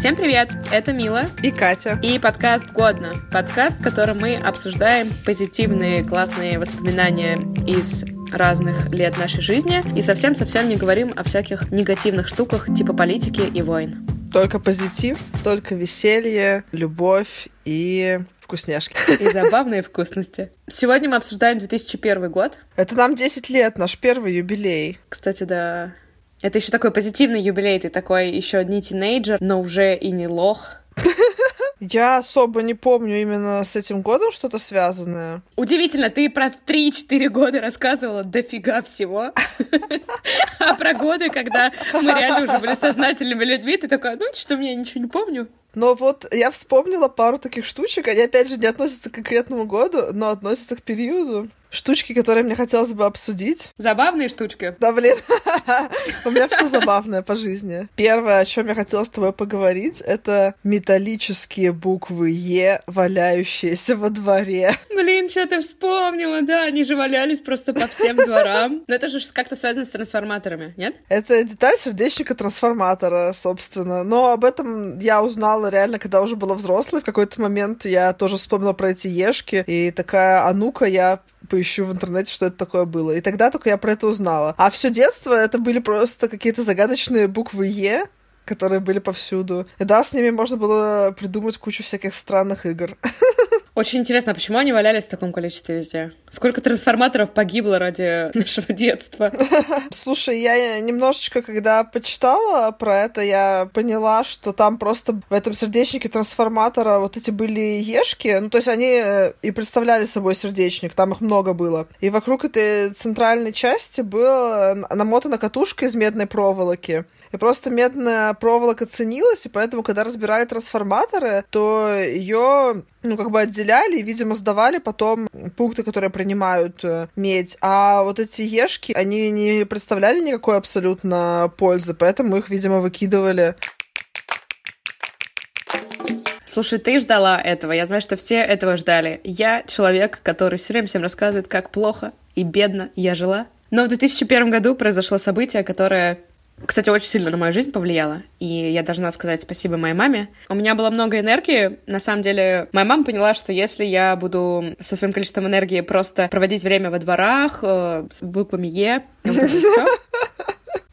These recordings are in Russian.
Всем привет! Это Мила и Катя. И подкаст «Годно». Подкаст, в котором мы обсуждаем позитивные, классные воспоминания из разных лет нашей жизни и совсем-совсем не говорим о всяких негативных штуках типа политики и войн. Только позитив, только веселье, любовь и вкусняшки. И забавные вкусности. Сегодня мы обсуждаем 2001 год. Это нам 10 лет, наш первый юбилей. Кстати, да. Это еще такой позитивный юбилей, ты такой еще не тинейджер, но уже и не лох. Я особо не помню именно с этим годом что-то связанное. Удивительно, ты про 3-4 года рассказывала дофига всего. А про годы, когда мы реально уже были сознательными людьми, ты такая, ну что, мне ничего не помню. Но вот я вспомнила пару таких штучек, они опять же не относятся к конкретному году, но относятся к периоду штучки, которые мне хотелось бы обсудить. Забавные штучки? Да, блин. У меня все забавное по жизни. Первое, о чем я хотела с тобой поговорить, это металлические буквы Е, валяющиеся во дворе. Блин, что ты вспомнила, да, они же валялись просто по всем дворам. Но это же как-то связано с трансформаторами, нет? Это деталь сердечника трансформатора, собственно. Но об этом я узнала реально, когда уже была взрослой. В какой-то момент я тоже вспомнила про эти ешки, и такая, а ну-ка, я поищу в интернете, что это такое было. И тогда только я про это узнала. А все детство это были просто какие-то загадочные буквы Е, которые были повсюду. И да, с ними можно было придумать кучу всяких странных игр. Очень интересно, а почему они валялись в таком количестве везде? Сколько трансформаторов погибло ради нашего детства? Слушай, я немножечко, когда почитала про это, я поняла, что там просто в этом сердечнике трансформатора вот эти были ешки, ну, то есть они э, и представляли собой сердечник, там их много было. И вокруг этой центральной части была намотана катушка из медной проволоки. И просто медная проволока ценилась, и поэтому, когда разбирали трансформаторы, то ее, ну, как бы отделяли и, видимо, сдавали потом пункты, которые принимают э, медь. А вот эти ешки, они не представляли никакой абсолютно пользы, поэтому их, видимо, выкидывали. Слушай, ты ждала этого. Я знаю, что все этого ждали. Я человек, который все время всем рассказывает, как плохо и бедно я жила. Но в 2001 году произошло событие, которое кстати, очень сильно на мою жизнь повлияло, и я должна сказать спасибо моей маме. У меня было много энергии, на самом деле, моя мама поняла, что если я буду со своим количеством энергии просто проводить время во дворах э, с буквами Е,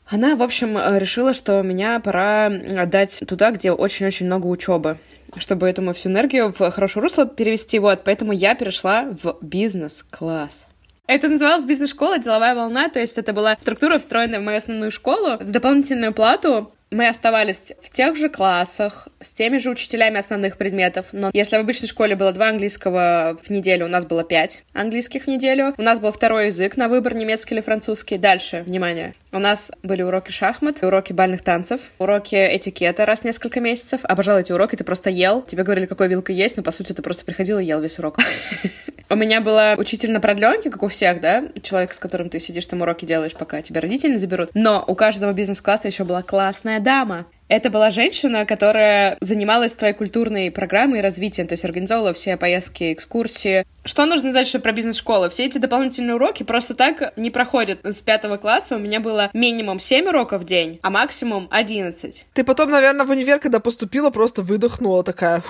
она, в общем, решила, что меня пора отдать туда, где очень-очень много учебы, чтобы эту мою всю энергию в хорошее русло перевести. Вот, поэтому я перешла в бизнес-класс. Это называлось бизнес-школа, деловая волна, то есть это была структура, встроенная в мою основную школу с дополнительную плату мы оставались в тех же классах, с теми же учителями основных предметов, но если в обычной школе было два английского в неделю, у нас было пять английских в неделю, у нас был второй язык на выбор, немецкий или французский. Дальше, внимание, у нас были уроки шахмат, уроки бальных танцев, уроки этикета раз в несколько месяцев, обожал эти уроки, ты просто ел, тебе говорили, какой вилкой есть, но по сути ты просто приходил и ел весь урок. У меня была учитель на продленке, как у всех, да, человек, с которым ты сидишь, там уроки делаешь, пока тебя родители заберут. Но у каждого бизнес-класса еще была классная дама. Это была женщина, которая занималась твоей культурной программой и развитием, то есть организовывала все поездки, экскурсии. Что нужно знать еще про бизнес-школы? Все эти дополнительные уроки просто так не проходят. С пятого класса у меня было минимум 7 уроков в день, а максимум 11. Ты потом, наверное, в универ, когда поступила, просто выдохнула такая,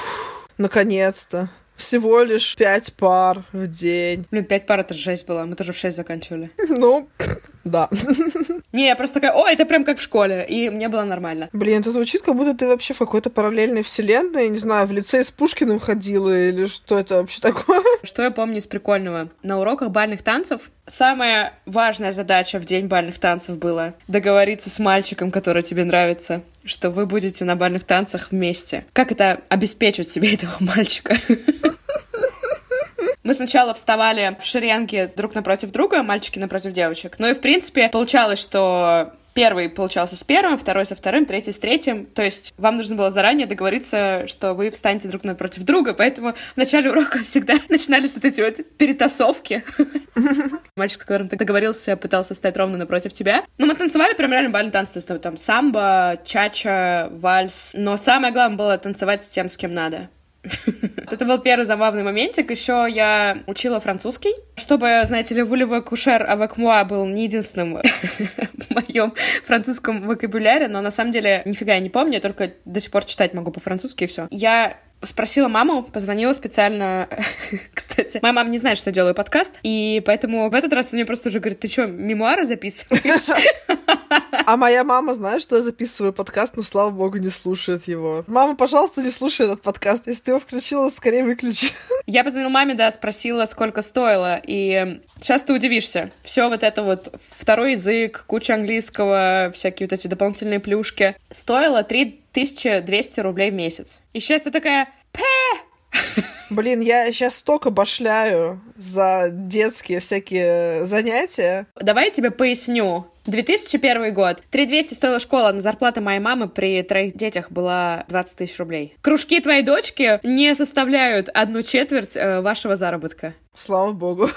наконец-то. Всего лишь пять пар в день. Блин, пять пар это жесть была. Мы тоже в шесть заканчивали. Ну, да. Не, я просто такая, о, это прям как в школе. И мне было нормально. Блин, это звучит, как будто ты вообще в какой-то параллельной вселенной, не знаю, в лице с Пушкиным ходила, или что это вообще такое? Что я помню из прикольного? На уроках бальных танцев самая важная задача в день бальных танцев была договориться с мальчиком, который тебе нравится, что вы будете на бальных танцах вместе. Как это обеспечить себе этого мальчика? Мы сначала вставали в шеренге друг напротив друга, мальчики напротив девочек. Ну и, в принципе, получалось, что первый получался с первым, второй со вторым, третий с третьим. То есть вам нужно было заранее договориться, что вы встанете друг напротив друга, поэтому в начале урока всегда начинались вот эти вот перетасовки. Мальчик, с которым ты договорился, пытался встать ровно напротив тебя. Ну, мы танцевали прям реально бальный танц, то есть там самбо, чача, вальс. Но самое главное было танцевать с тем, с кем надо. Это был первый забавный моментик. Еще я учила французский, чтобы, знаете ли, вулевой кушер moi был не единственным в моем французском вокабуляре, но на самом деле нифига я не помню, я только до сих пор читать могу по-французски и все. Я Спросила маму, позвонила специально. Кстати, моя мама не знает, что делаю подкаст, и поэтому в этот раз она мне просто уже говорит, ты что, мемуары записываешь? А моя мама знает, что я записываю подкаст, но, слава богу, не слушает его. Мама, пожалуйста, не слушай этот подкаст. Если ты его включила, скорее выключи. Я позвонила маме, да, спросила, сколько стоило, и сейчас ты удивишься. Все вот это вот, второй язык, куча английского, всякие вот эти дополнительные плюшки. Стоило 3 1200 рублей в месяц. И сейчас ты такая, пэ! Блин, я сейчас столько башляю за детские всякие занятия. Давай я тебе поясню. 2001 год. 3200 стоила школа, но зарплата моей мамы при троих детях была 20 тысяч рублей. Кружки твоей дочки не составляют одну четверть э, вашего заработка. Слава богу.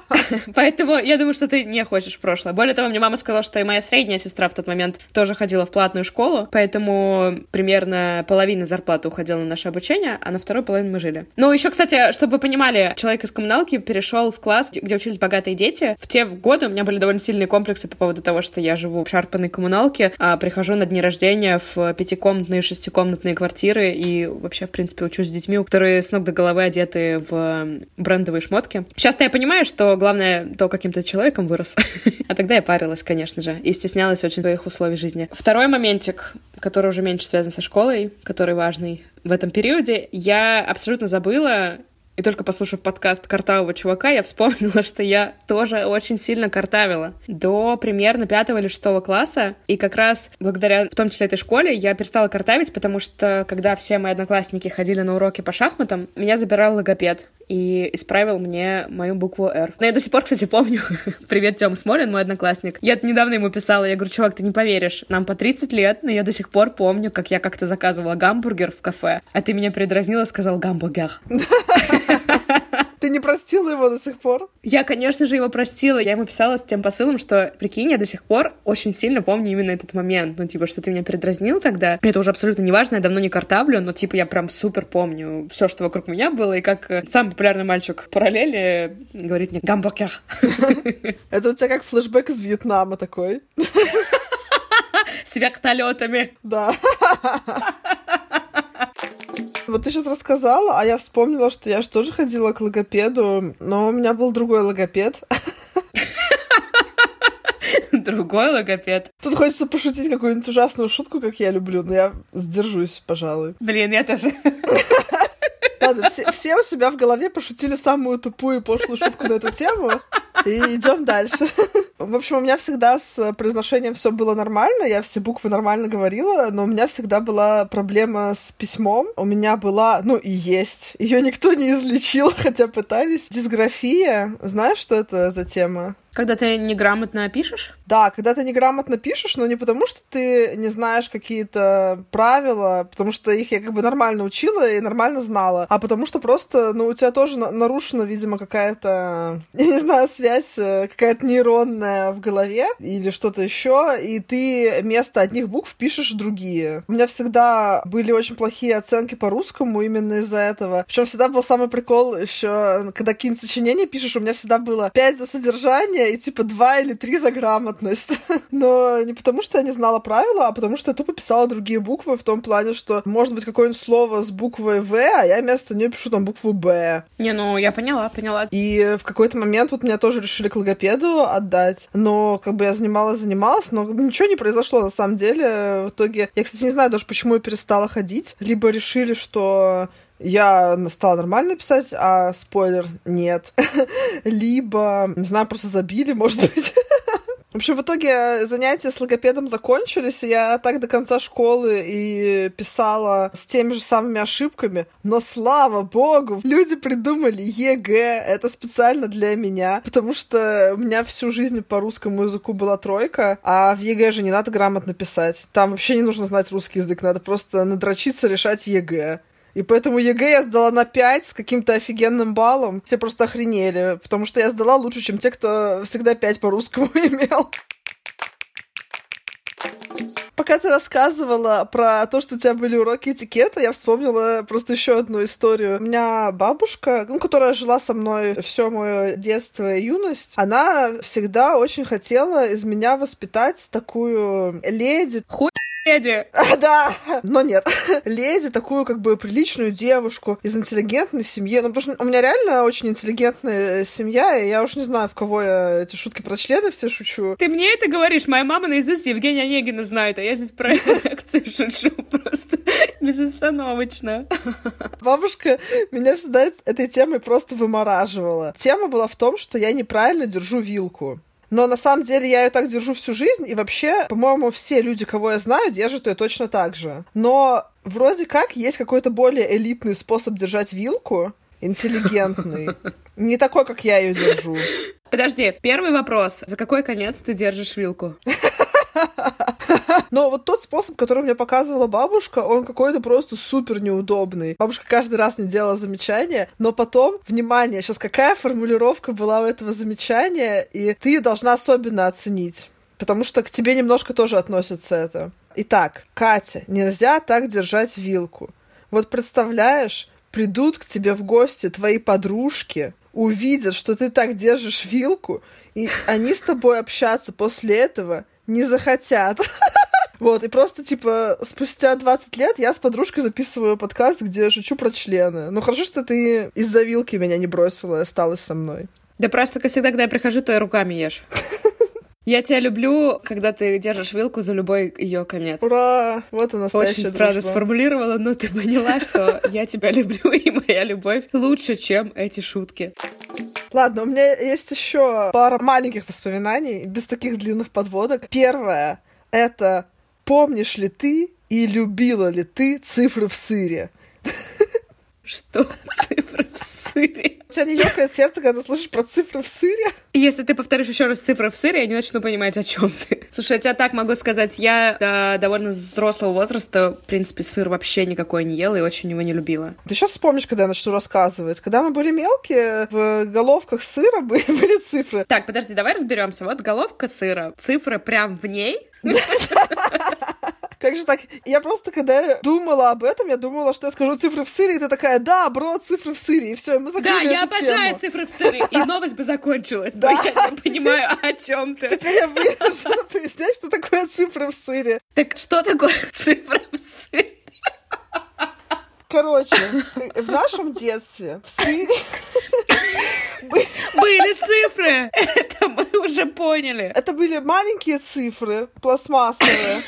Поэтому я думаю, что ты не хочешь прошлое. Более того, мне мама сказала, что и моя средняя сестра в тот момент тоже ходила в платную школу, поэтому примерно половина зарплаты уходила на наше обучение, а на вторую половину мы жили. Еще, кстати, чтобы вы понимали, человек из коммуналки перешел в класс, где учились богатые дети. В те годы у меня были довольно сильные комплексы по поводу того, что я живу в шарпанной коммуналке, а прихожу на дни рождения в пятикомнатные, шестикомнатные квартиры и вообще, в принципе, учусь с детьми, которые с ног до головы одеты в брендовые шмотки. Сейчас-то я понимаю, что главное то, каким то человеком вырос. а тогда я парилась, конечно же, и стеснялась очень своих условий жизни. Второй моментик, который уже меньше связан со школой, который важный в этом периоде, я абсолютно забыла и только послушав подкаст картавого чувака, я вспомнила, что я тоже очень сильно картавила. До примерно пятого или шестого класса. И как раз благодаря, в том числе, этой школе, я перестала картавить, потому что, когда все мои одноклассники ходили на уроки по шахматам, меня забирал логопед и исправил мне мою букву «Р». Но я до сих пор, кстати, помню, привет, Тём Смолин, мой одноклассник. Я недавно ему писала, я говорю, чувак, ты не поверишь, нам по 30 лет, но я до сих пор помню, как я как-то заказывала гамбургер в кафе, а ты меня предразнила, сказал гамбургер. Ты не простила его до сих пор? Я, конечно же, его простила. Я ему писала с тем посылом, что, прикинь, я до сих пор очень сильно помню именно этот момент. Ну, типа, что ты меня передразнил тогда. Это уже абсолютно неважно, я давно не картавлю, но, типа, я прям супер помню все, что вокруг меня было, и как э, самый популярный мальчик параллели говорит мне «гамбургер». Это у тебя как флешбэк из Вьетнама такой. С вертолетами. Да. Вот ты сейчас рассказала, а я вспомнила, что я же тоже ходила к логопеду, но у меня был другой логопед. Другой логопед. Тут хочется пошутить какую-нибудь ужасную шутку, как я люблю, но я сдержусь, пожалуй. Блин, я тоже. Ладно, все, все у себя в голове пошутили самую тупую и пошлую шутку на эту тему. И идем дальше. В общем, у меня всегда с произношением все было нормально, я все буквы нормально говорила, но у меня всегда была проблема с письмом. У меня была, ну и есть, ее никто не излечил, хотя пытались. Дисграфия. Знаешь, что это за тема? Когда ты неграмотно пишешь? Да, когда ты неграмотно пишешь, но не потому, что ты не знаешь какие-то правила, потому что их я как бы нормально учила и нормально знала, а потому что просто, ну, у тебя тоже нарушена, видимо, какая-то, я не знаю, связь э, какая-то нейронная в голове или что-то еще, и ты вместо одних букв пишешь другие. У меня всегда были очень плохие оценки по русскому именно из-за этого. Причем всегда был самый прикол еще, когда какие-нибудь сочинения пишешь, у меня всегда было 5 за содержание, и типа два или три за грамотность. Но не потому, что я не знала правила, а потому что я тупо писала другие буквы в том плане, что может быть какое-нибудь слово с буквой В, а я вместо нее пишу там букву Б. Не, ну я поняла, поняла. И в какой-то момент вот меня тоже решили к логопеду отдать, но как бы я занималась, занималась, но ничего не произошло на самом деле. В итоге, я, кстати, не знаю даже, почему я перестала ходить. Либо решили, что я стала нормально писать, а спойлер нет. Либо, не знаю, просто забили, может быть. В общем, в итоге занятия с логопедом закончились, и я так до конца школы и писала с теми же самыми ошибками. Но слава богу, люди придумали ЕГЭ, это специально для меня, потому что у меня всю жизнь по русскому языку была тройка, а в ЕГЭ же не надо грамотно писать. Там вообще не нужно знать русский язык, надо просто надрочиться решать ЕГЭ. И поэтому ЕГЭ я сдала на 5 с каким-то офигенным баллом. Все просто охренели, потому что я сдала лучше, чем те, кто всегда 5 по русскому имел. Пока ты рассказывала про то, что у тебя были уроки этикета, я вспомнила просто еще одну историю. У меня бабушка, ну, которая жила со мной все мое детство и юность, она всегда очень хотела из меня воспитать такую леди. Хуй леди. Да, но нет. Леди, такую как бы приличную девушку из интеллигентной семьи. Ну, потому что у меня реально очень интеллигентная семья, и я уж не знаю, в кого я эти шутки про члены все шучу. Ты мне это говоришь? Моя мама наизусть Евгения Онегина знает, а я здесь про лекции шучу просто безостановочно. Бабушка меня всегда этой темой просто вымораживала. Тема была в том, что я неправильно держу вилку. Но на самом деле я ее так держу всю жизнь, и вообще, по-моему, все люди, кого я знаю, держат ее точно так же. Но вроде как есть какой-то более элитный способ держать вилку, интеллигентный. Не такой, как я ее держу. Подожди, первый вопрос. За какой конец ты держишь вилку? Но вот тот способ, который мне показывала бабушка, он какой-то просто супер неудобный. Бабушка каждый раз мне делала замечания, но потом, внимание, сейчас какая формулировка была у этого замечания, и ты должна особенно оценить. Потому что к тебе немножко тоже относится это. Итак, Катя, нельзя так держать вилку. Вот представляешь, придут к тебе в гости твои подружки, увидят, что ты так держишь вилку, и они с тобой общаться после этого не захотят. Вот, и просто, типа, спустя 20 лет я с подружкой записываю подкаст, где шучу про члены. Ну, хорошо, что ты из-за вилки меня не бросила и осталась со мной. Да просто всегда, когда я прихожу, то я руками ешь. Я тебя люблю, когда ты держишь вилку за любой ее конец. Ура! Вот и настоящая Очень странно сформулировала, но ты поняла, что я тебя люблю, и моя любовь лучше, чем эти шутки. Ладно, у меня есть еще пара маленьких воспоминаний, без таких длинных подводок. Первое — это помнишь ли ты и любила ли ты цифры в сыре? Что цифры в сыре? У тебя не ёкает сердце, когда слышишь про цифры в сыре? Если ты повторишь еще раз цифры в сыре, я не начну понимать, о чем ты. Слушай, я тебя так могу сказать, я до довольно взрослого возраста, в принципе, сыр вообще никакой не ела и очень его не любила. Ты сейчас вспомнишь, когда я начну рассказывать. Когда мы были мелкие, в головках сыра были, были цифры. Так, подожди, давай разберемся. Вот головка сыра, цифры прям в ней. Как же так? Я просто, когда думала об этом, я думала, что я скажу цифры в сыре, и ты такая, да, бро, цифры в сыре, и все, мы закрыли Да, я обожаю тему. цифры в сыре, и новость бы закончилась. Да, я не понимаю, о чем ты. Теперь я вынуждена пояснять, что такое цифры в сыре. Так что такое цифра в сыре? Короче, в нашем детстве в сыре Были цифры! Это мы уже поняли. это были маленькие цифры, пластмассовые.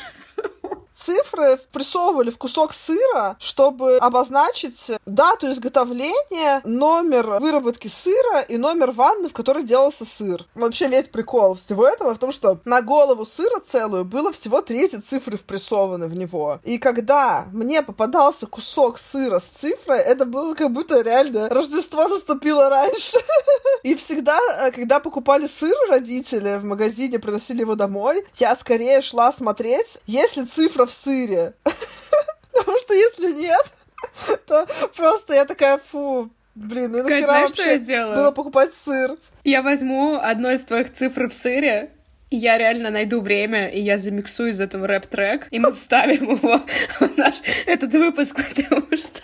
Цифры прессовывали в кусок сыра, чтобы обозначить дату изготовления, номер выработки сыра и номер ванны, в которой делался сыр. Вообще весь прикол всего этого в том, что на голову сыра целую было всего три эти цифры впрессованы в него. И когда мне попадался кусок сыра с цифрой, это было как будто реально Рождество наступило раньше. И всегда, э, когда покупали сыр родители в магазине, приносили его домой, я скорее шла смотреть, есть ли в сыре. Потому что если нет, то просто я такая, фу, блин, и Кать, нахера знаешь, что я вообще сделаю? было покупать сыр? Я возьму одну из твоих цифр в сыре, и я реально найду время, и я замиксую из этого рэп-трек, и мы вставим его в наш этот выпуск, потому что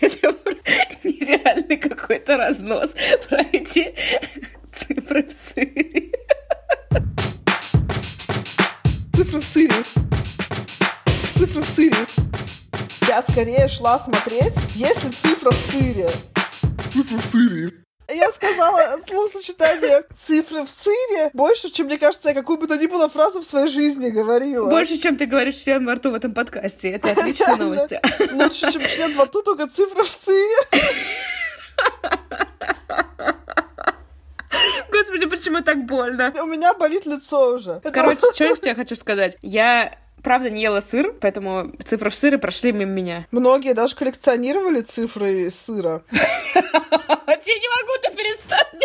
это нереальный какой-то разнос про эти цифры в сыре. Цифры в сыре. Скорее шла смотреть, есть ли цифра в сыре. Цифры в сыре. Я сказала словосочетание «цифры в сыре» больше, чем, мне кажется, я какую бы то ни было фразу в своей жизни говорила. Больше, чем ты говоришь член во рту в этом подкасте. Это отличные новости. Лучше, чем член во рту, только цифры в сыре. Господи, почему так больно? У меня болит лицо уже. Короче, что я тебе хочу сказать? Я правда не ела сыр, поэтому цифры в сыре прошли мимо меня. Многие даже коллекционировали цифры из сыра. Я не могу, ты перестанешь.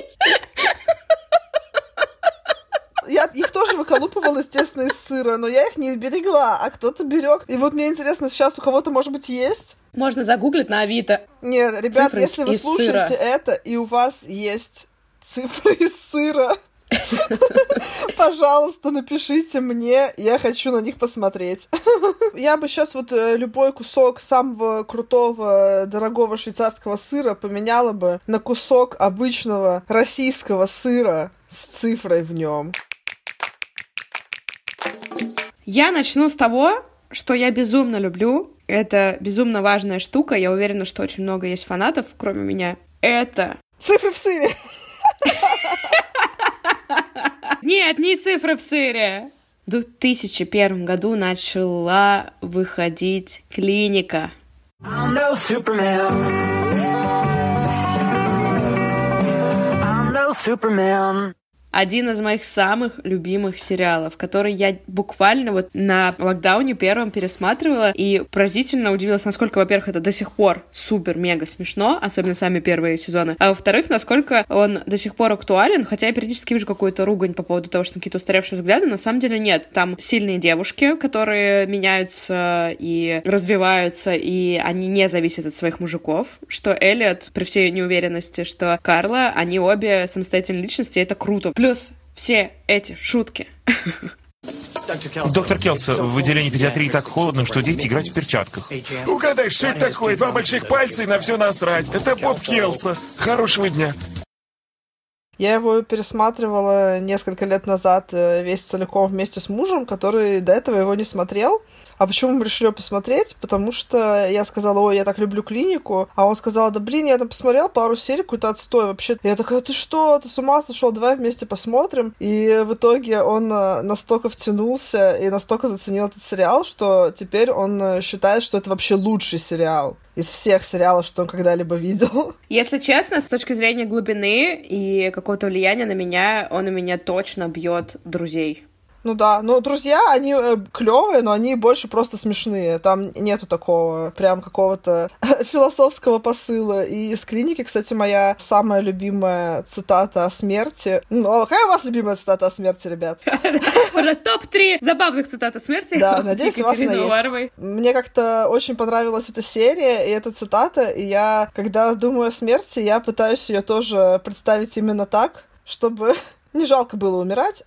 Я их тоже выколупывала, естественно, из сыра, но я их не берегла, а кто-то берег. И вот мне интересно, сейчас у кого-то, может быть, есть? Можно загуглить на Авито. Нет, ребят, Цифры если вы слушаете сыра. это, и у вас есть цифры из сыра, Пожалуйста, напишите мне, я хочу на них посмотреть. Я бы сейчас вот э, любой кусок самого крутого, дорогого швейцарского сыра поменяла бы на кусок обычного российского сыра с цифрой в нем. Я начну с того, что я безумно люблю. Это безумно важная штука. Я уверена, что очень много есть фанатов, кроме меня. Это... Цифры в сыре! Нет, не цифры в сыре. В 2001 году начала выходить клиника. I'm no Superman. I'm no Superman один из моих самых любимых сериалов, который я буквально вот на локдауне первым пересматривала и поразительно удивилась, насколько, во-первых, это до сих пор супер-мега смешно, особенно сами первые сезоны, а во-вторых, насколько он до сих пор актуален, хотя я периодически вижу какую-то ругань по поводу того, что какие-то устаревшие взгляды, на самом деле нет. Там сильные девушки, которые меняются и развиваются, и они не зависят от своих мужиков, что Эллиот, при всей неуверенности, что Карла, они обе самостоятельные личности, и это круто. Плюс все эти шутки. Доктор Келса, в отделении педиатрии так холодно, что дети играют в перчатках. Угадай, что это такое? Два больших пальца и на все насрать. Это Боб Келса. Хорошего дня. Я его пересматривала несколько лет назад э, весь целиком вместе с мужем, который до этого его не смотрел. А почему мы решили посмотреть? Потому что я сказала, ой, я так люблю клинику. А он сказал, да блин, я там посмотрел пару серий, какой-то отстой вообще. Я такая, ты что, ты с ума сошел? Давай вместе посмотрим. И в итоге он э, настолько втянулся и настолько заценил этот сериал, что теперь он э, считает, что это вообще лучший сериал из всех сериалов, что он когда-либо видел. Если честно, с точки зрения глубины и какого-то влияния на меня, он у меня точно бьет друзей. Ну да, но друзья, они э, клевые, но они больше просто смешные. Там нету такого прям какого-то философского посыла. И из клиники, кстати, моя самая любимая цитата о смерти. Ну, а какая у вас любимая цитата о смерти, ребят? Топ-3 забавных цитат о смерти. Да, надеюсь, у вас есть. Мне как-то очень понравилась эта серия и эта цитата, и я, когда думаю о смерти, я пытаюсь ее тоже представить именно так, чтобы не жалко было умирать.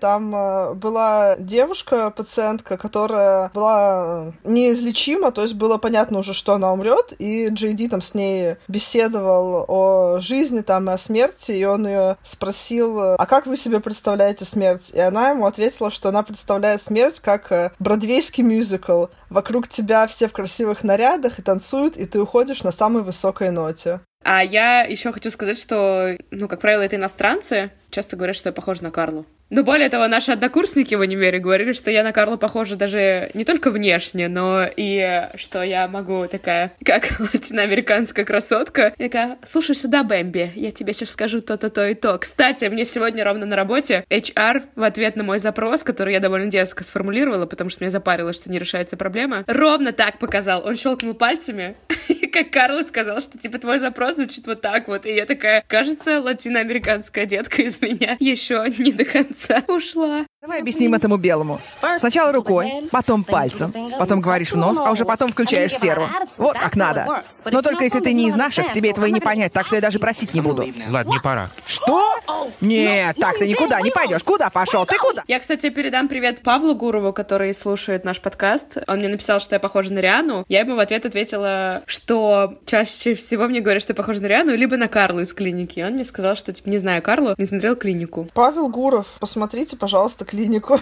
Там э, была девушка, пациентка, которая была э, неизлечима, то есть было понятно уже, что она умрет, и Джей Ди там с ней беседовал о жизни там и о смерти, и он ее спросил, а как вы себе представляете смерть? И она ему ответила, что она представляет смерть как э, бродвейский мюзикл. Вокруг тебя все в красивых нарядах и танцуют, и ты уходишь на самой высокой ноте. А я еще хочу сказать, что, ну, как правило, это иностранцы часто говорят, что я похожа на Карлу. Но более того, наши однокурсники в универе говорили, что я на Карлу похожа даже не только внешне, но и что я могу такая, как латиноамериканская красотка. Я такая, слушай сюда, Бэмби, я тебе сейчас скажу то-то, то и то. Кстати, мне сегодня ровно на работе HR в ответ на мой запрос, который я довольно дерзко сформулировала, потому что меня запарило, что не решается проблема, ровно так показал. Он щелкнул пальцами, и как Карл сказал, что типа твой запрос звучит вот так вот. И я такая, кажется, латиноамериканская детка из меня еще не до конца ушла. Давай объясним этому белому. Сначала рукой, потом пальцем, потом говоришь в нос, а уже потом включаешь стерву. Вот как надо. Но только если ты не из наших, тебе этого и не понять, так что я даже просить не буду. Ладно, не пора. Что? Нет, так ты никуда не пойдешь. Куда пошел? Ты куда? Я, кстати, передам привет Павлу Гурову, который слушает наш подкаст. Он мне написал, что я похожа на Риану. Я ему в ответ ответила, что чаще всего мне говорят, что я похожа на Риану, либо на Карлу из клиники. Он мне сказал, что, типа, не знаю Карлу, не смотрел клинику. Павел Гуров, посмотрите, пожалуйста, клинику.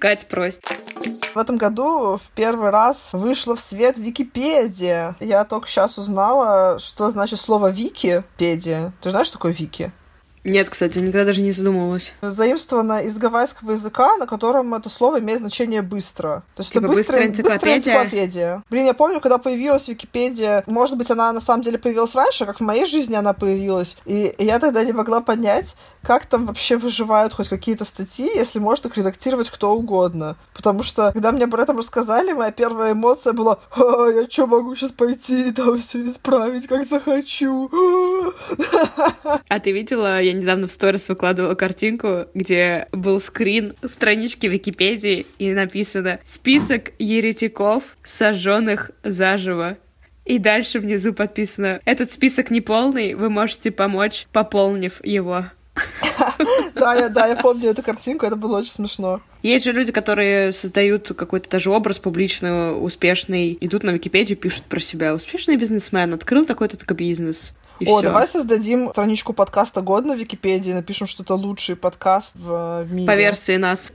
Кать просит. В этом году в первый раз вышла в свет Википедия. Я только сейчас узнала, что значит слово Википедия. Ты знаешь, что такое Вики? Нет, кстати, никогда даже не задумывалась. Заимствовано из гавайского языка, на котором это слово имеет значение «быстро». То есть типа это быстрая, энциклопедия? быстрая энциклопедия. Блин, я помню, когда появилась Википедия, может быть, она на самом деле появилась раньше, как в моей жизни она появилась, и я тогда не могла понять, как там вообще выживают хоть какие-то статьи, если может их редактировать кто угодно. Потому что, когда мне об этом рассказали, моя первая эмоция была «А, я что, могу сейчас пойти и там все исправить, как захочу?» А ты видела, я недавно в сторис выкладывала картинку, где был скрин странички Википедии, и написано «Список еретиков, сожженных заживо». И дальше внизу подписано «Этот список неполный, вы можете помочь, пополнив его». Да, я, да, я помню эту картинку, это было очень смешно. Есть же люди, которые создают какой-то даже образ публичный, успешный, идут на Википедию, пишут про себя. Успешный бизнесмен, открыл такой-то такой бизнес. И О, всё. давай создадим страничку подкаста год на Википедии, напишем что-то лучший подкаст в, в мире. По версии нас.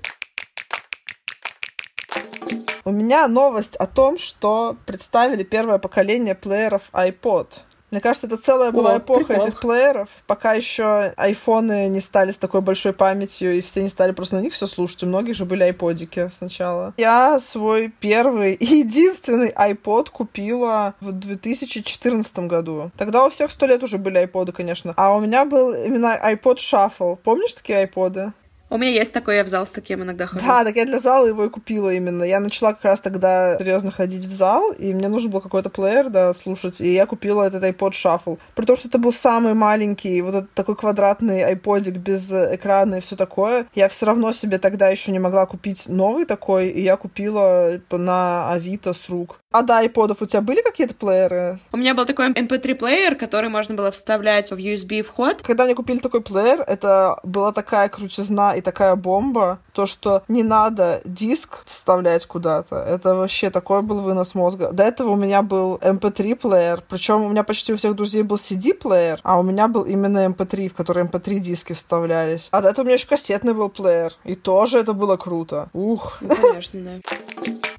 У меня новость о том, что представили первое поколение плееров iPod. Мне кажется, это целая была О, эпоха прикол. этих плееров, пока еще айфоны не стали с такой большой памятью, и все не стали просто на них все слушать. У многих же были айподики сначала. Я свой первый и единственный iPod купила в 2014 году. Тогда у всех сто лет уже были айподы, конечно. А у меня был именно iPod Shuffle. Помнишь такие айподы? У меня есть такой, я в зал с таким иногда хожу. Да, так я для зала его и купила именно. Я начала как раз тогда серьезно ходить в зал, и мне нужен был какой-то плеер, да, слушать, и я купила этот iPod Shuffle. При том, что это был самый маленький, вот этот такой квадратный айподик без экрана и все такое, я все равно себе тогда еще не могла купить новый такой, и я купила на Авито с рук. А до айподов у тебя были какие-то плееры? У меня был такой MP3-плеер, который можно было вставлять в USB вход. Когда мне купили такой плеер, это была такая крутизна и такая бомба, то, что не надо диск вставлять куда-то. Это вообще такой был вынос мозга. До этого у меня был MP3 плеер, причем у меня почти у всех друзей был CD плеер, а у меня был именно MP3, в который MP3 диски вставлялись. А до этого у меня еще кассетный был плеер, и тоже это было круто. Ух, конечно, да.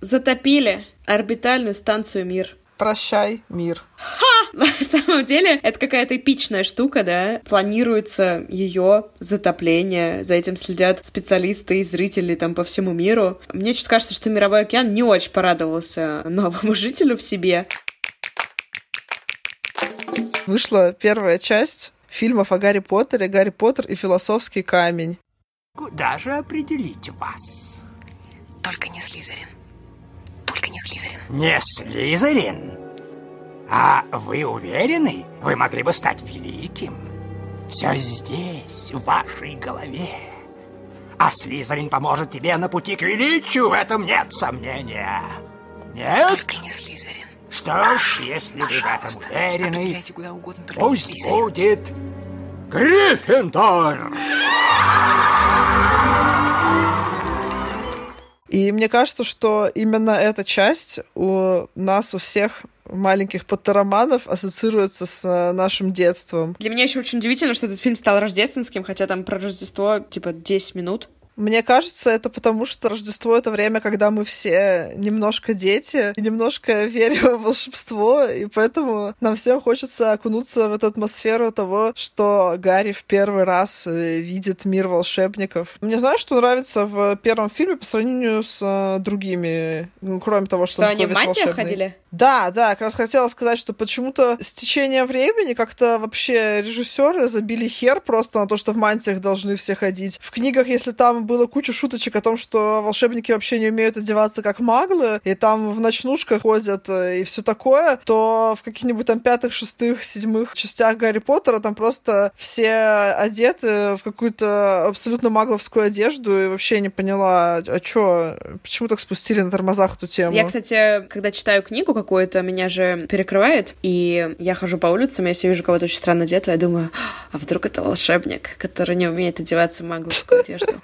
Затопили орбитальную станцию Мир. Прощай, мир. На самом деле, это какая-то эпичная штука, да? Планируется ее затопление, за этим следят специалисты и зрители там по всему миру. Мне что-то кажется, что Мировой океан не очень порадовался новому жителю в себе. Вышла первая часть фильмов о Гарри Поттере «Гарри Поттер и философский камень». Куда же определить вас? Только не Слизерин. Только не Слизерин. Не Слизерин? А вы уверены? Вы могли бы стать великим? Все здесь, в вашей голове. А Слизерин поможет тебе на пути к величию, в этом нет сомнения. Нет? Только не Слизерин. Что ж, если вы в этом уверены, куда угодно, пусть будет Гриффиндор. И мне кажется, что именно эта часть у нас, у всех маленьких поттероманов ассоциируется с э, нашим детством. Для меня еще очень удивительно, что этот фильм стал рождественским, хотя там про Рождество типа 10 минут. Мне кажется, это потому, что Рождество — это время, когда мы все немножко дети, и немножко верим в волшебство, и поэтому нам всем хочется окунуться в эту атмосферу того, что Гарри в первый раз э, видит мир волшебников. Мне знаешь, что нравится в первом фильме по сравнению с э, другими, ну, кроме того, что, Что он они в мантиях ходили? Да, да, как раз хотела сказать, что почему-то с течением времени как-то вообще режиссеры забили хер просто на то, что в мантиях должны все ходить. В книгах, если там было куча шуточек о том, что волшебники вообще не умеют одеваться как маглы, и там в ночнушках ходят э, и все такое, то в каких-нибудь там пятых, шестых, седьмых частях Гарри Поттера там просто все одеты в какую-то абсолютно магловскую одежду, и вообще не поняла, а чё, почему так спустили на тормозах эту тему? Я, кстати, когда читаю книгу какую-то, меня же перекрывает, и я хожу по улицам, и если вижу кого-то очень странно одетого, я думаю, а вдруг это волшебник, который не умеет одеваться в магловскую одежду.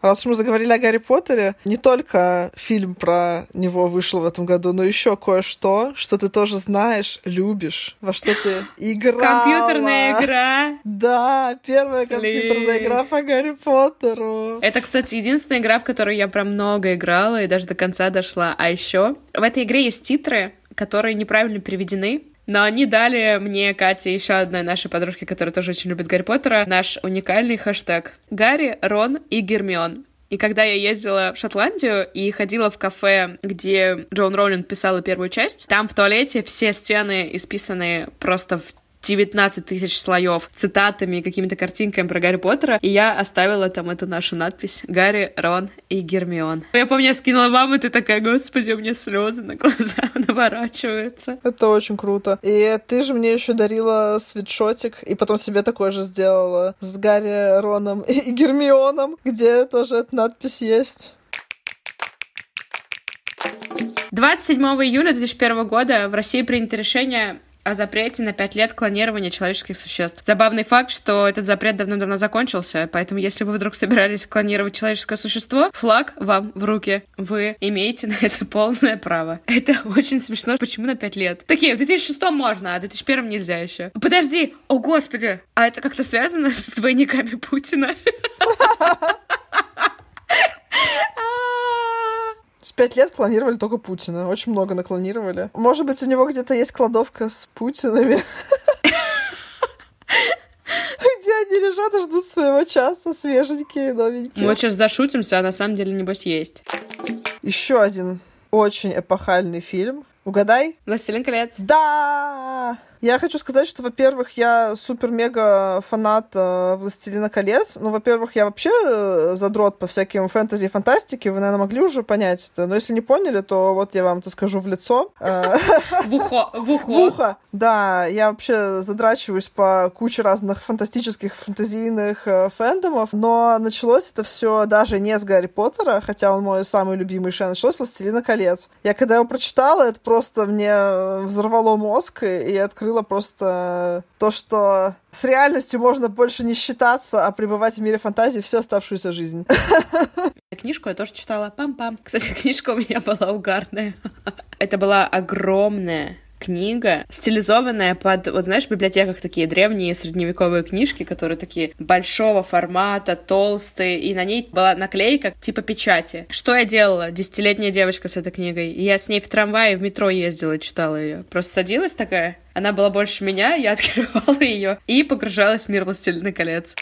Раз уж мы заговорили о Гарри Поттере, не только фильм про него вышел в этом году, но еще кое-что, что ты тоже знаешь, любишь, во что ты играла. Компьютерная игра. Да, первая компьютерная Блин. игра по Гарри Поттеру. Это, кстати, единственная игра, в которую я прям много играла и даже до конца дошла. А еще в этой игре есть титры, которые неправильно переведены. Но они дали мне, Кате, еще одной нашей подружке, которая тоже очень любит Гарри Поттера, наш уникальный хэштег «Гарри, Рон и Гермион». И когда я ездила в Шотландию и ходила в кафе, где Джон Роулинг писала первую часть, там в туалете все стены исписаны просто в 19 тысяч слоев цитатами и какими-то картинками про Гарри Поттера, и я оставила там эту нашу надпись «Гарри, Рон и Гермион». Я помню, я скинула маму, и ты такая, господи, у меня слезы на глаза наворачиваются. Это очень круто. И ты же мне еще дарила свитшотик, и потом себе такой же сделала с Гарри, Роном и Гермионом, где тоже эта надпись есть. 27 июля 2001 года в России принято решение о запрете на 5 лет клонирования человеческих существ. Забавный факт, что этот запрет давно-давно закончился, поэтому если вы вдруг собирались клонировать человеческое существо, флаг вам в руки. Вы имеете на это полное право. Это очень смешно. Почему на 5 лет? Такие, в 2006 можно, а в 2001 нельзя еще. Подожди, о господи, а это как-то связано с двойниками Путина? С пять лет клонировали только Путина. Очень много наклонировали. Может быть, у него где-то есть кладовка с Путинами. Где они лежат и ждут своего часа, свеженькие, новенькие. Мы сейчас дошутимся, а на самом деле, небось, есть. Еще один очень эпохальный фильм. Угадай? «Властелин колец». Да! Я хочу сказать, что, во-первых, я супер-мега фанат э, «Властелина колец». Ну, во-первых, я вообще э, задрот по всяким фэнтези и фантастике. Вы, наверное, могли уже понять это. Но если не поняли, то вот я вам это скажу в лицо. Э, в ухо. В ухо. В ухо. Да, я вообще задрачиваюсь по куче разных фантастических, фантазийных э, фэндомов. Но началось это все даже не с Гарри Поттера, хотя он мой самый любимый шен. Началось с «Властелина колец». Я когда его прочитала, это просто мне взорвало мозг, и я открыла открыла просто то, что с реальностью можно больше не считаться, а пребывать в мире фантазии всю оставшуюся жизнь. Книжку я тоже читала. Пам-пам. Кстати, книжка у меня была угарная. Это была огромная книга, стилизованная под, вот знаешь, в библиотеках такие древние средневековые книжки, которые такие большого формата, толстые, и на ней была наклейка типа печати. Что я делала? Десятилетняя девочка с этой книгой. Я с ней в трамвае, в метро ездила читала ее. Просто садилась такая, она была больше меня, я открывала ее и погружалась в мир «Властелина колец».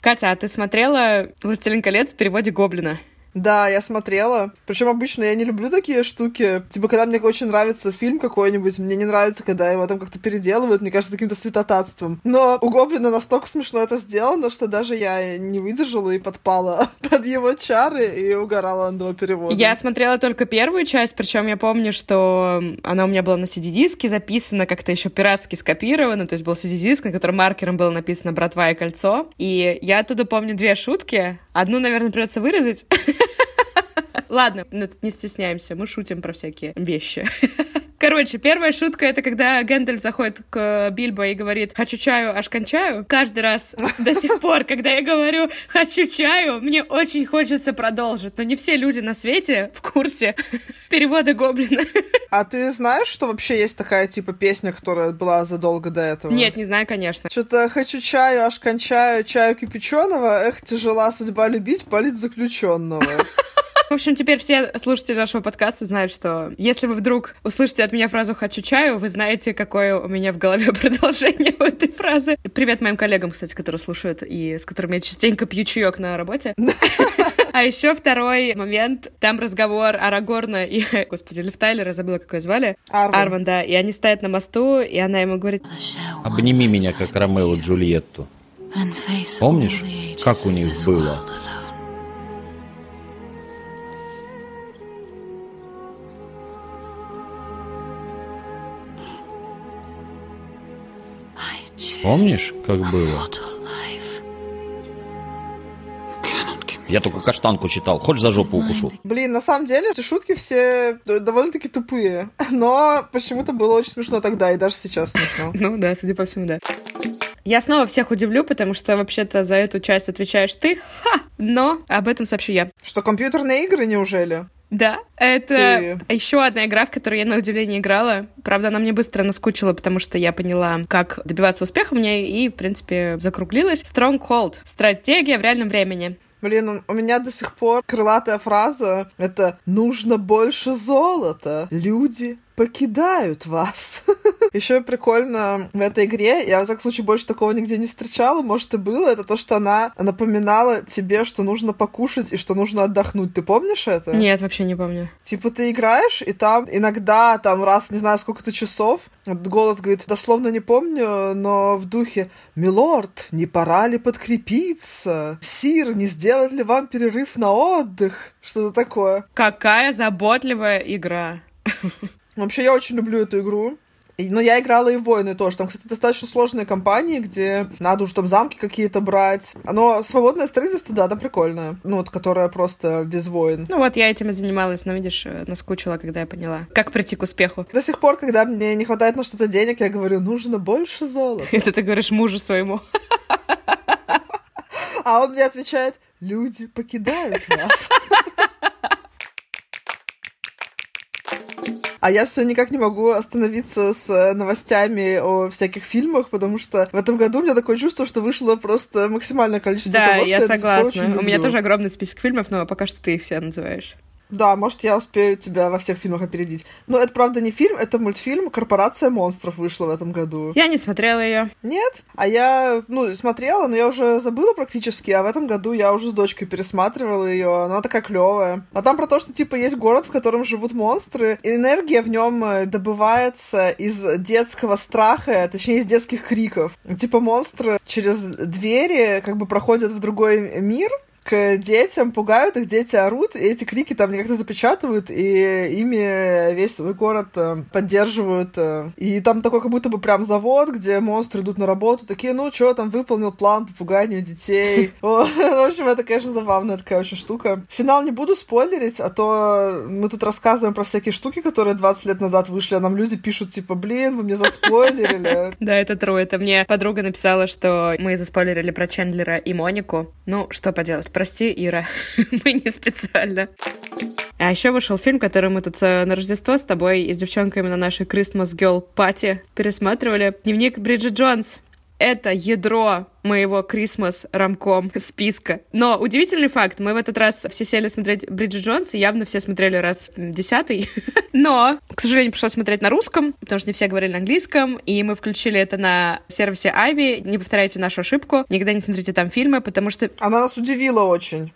Катя, а ты смотрела «Властелин колец» в переводе Гоблина? Да, я смотрела. Причем обычно я не люблю такие штуки. Типа, когда мне очень нравится фильм какой-нибудь, мне не нравится, когда его там как-то переделывают, мне кажется, каким-то святотатством. Но у Гоблина настолько смешно это сделано, что даже я не выдержала и подпала под его чары и угорала над его переводом. Я смотрела только первую часть, причем я помню, что она у меня была на CD-диске записана, как-то еще пиратски скопирована, то есть был CD-диск, на котором маркером было написано «Братва и кольцо». И я оттуда помню две шутки. Одну, наверное, придется вырезать. Ладно, ну тут не стесняемся, мы шутим про всякие вещи. Короче, первая шутка — это когда Гэндальф заходит к Бильбо и говорит «хочу чаю, аж кончаю». Каждый раз до сих пор, когда я говорю «хочу чаю», мне очень хочется продолжить, но не все люди на свете в курсе перевода Гоблина. А ты знаешь, что вообще есть такая типа песня, которая была задолго до этого? Нет, не знаю, конечно. Что-то «хочу чаю, аж кончаю, чаю кипяченого, эх, тяжела судьба любить, палить заключенного». В общем, теперь все слушатели нашего подкаста знают, что если вы вдруг услышите от меня фразу «хочу чаю», вы знаете, какое у меня в голове продолжение у этой фразы. Привет моим коллегам, кстати, которые слушают и с которыми я частенько пью чаек на работе. А еще второй момент, там разговор Арагорна и, господи, Лив Тайлера, забыла, как ее звали. Арван. Арван, да. И они стоят на мосту, и она ему говорит... Обними меня, как Ромео Джульетту. Помнишь, как у них было? Помнишь, как было? Я только каштанку читал. Хочешь за жопу укушу? Блин, на самом деле, эти шутки все довольно-таки тупые. Но почему-то было очень смешно тогда, и даже сейчас смешно. Ну да, судя по всему, да. Я снова всех удивлю, потому что вообще-то за эту часть отвечаешь ты. Ха! Но об этом сообщу я. Что, компьютерные игры, неужели? Да, это Ты... еще одна игра, в которую я на удивление играла. Правда, она мне быстро наскучила, потому что я поняла, как добиваться успеха в ней, и, в принципе, закруглилась. Stronghold. Стратегия в реальном времени. Блин, у меня до сих пор крылатая фраза — это «нужно больше золота». Люди покидают вас. Еще прикольно в этой игре, я, в всяком случае, больше такого нигде не встречала, может, и было, это то, что она напоминала тебе, что нужно покушать и что нужно отдохнуть. Ты помнишь это? Нет, вообще не помню. Типа ты играешь, и там иногда, там раз, не знаю, сколько-то часов, голос говорит, дословно не помню, но в духе «Милорд, не пора ли подкрепиться? Сир, не сделать ли вам перерыв на отдых?» Что-то такое. Какая заботливая игра. Вообще, я очень люблю эту игру. Но я играла и в «Войны» тоже. Там, кстати, достаточно сложные кампании, где надо уже там замки какие-то брать. Но свободное строительство, да, там прикольное. Ну, вот, которое просто без войн. Ну вот, я этим и занималась, но, видишь, э, наскучила, когда я поняла, как прийти к успеху. До сих пор, когда мне не хватает на что-то денег, я говорю, нужно больше золота. Это ты говоришь мужу своему. А он мне отвечает, люди покидают вас. А я все никак не могу остановиться с э, новостями о всяких фильмах, потому что в этом году у меня такое чувство, что вышло просто максимальное количество Да, того, что я пор согласна. У меня тоже огромный список фильмов, но пока что ты их все называешь. Да, может, я успею тебя во всех фильмах опередить. Но это, правда, не фильм, это мультфильм «Корпорация монстров» вышла в этом году. Я не смотрела ее. Нет? А я, ну, смотрела, но я уже забыла практически, а в этом году я уже с дочкой пересматривала ее. Она такая клевая. А там про то, что, типа, есть город, в котором живут монстры, и энергия в нем э, добывается из детского страха, точнее, из детских криков. Типа, монстры через двери как бы проходят в другой мир, к детям, пугают их, дети орут, и эти крики там как-то запечатывают, и ими весь свой город э, поддерживают. э. И там такой как будто бы прям завод, где монстры идут на работу, такие, ну что, там выполнил план по пуганию детей. В общем, это, конечно, забавная такая очень штука. Финал не буду спойлерить, а то мы тут рассказываем про всякие штуки, которые 20 лет назад вышли, а нам люди пишут, типа, блин, вы мне заспойлерили. Да, это true. Это мне подруга написала, что мы заспойлерили про Чендлера и Монику. Ну, что поделать. Прости, Ира, мы не специально. А еще вышел фильм, который мы тут э, на Рождество с тобой и с девчонками на нашей Christmas Girl пати пересматривали. Дневник Бриджит Джонс. Это ядро моего Christmas рамком списка. Но удивительный факт, мы в этот раз все сели смотреть Бриджит Джонс, и явно все смотрели раз десятый. Но, к сожалению, пришлось смотреть на русском, потому что не все говорили на английском, и мы включили это на сервисе Айви. Не повторяйте нашу ошибку, никогда не смотрите там фильмы, потому что Она нас удивила очень.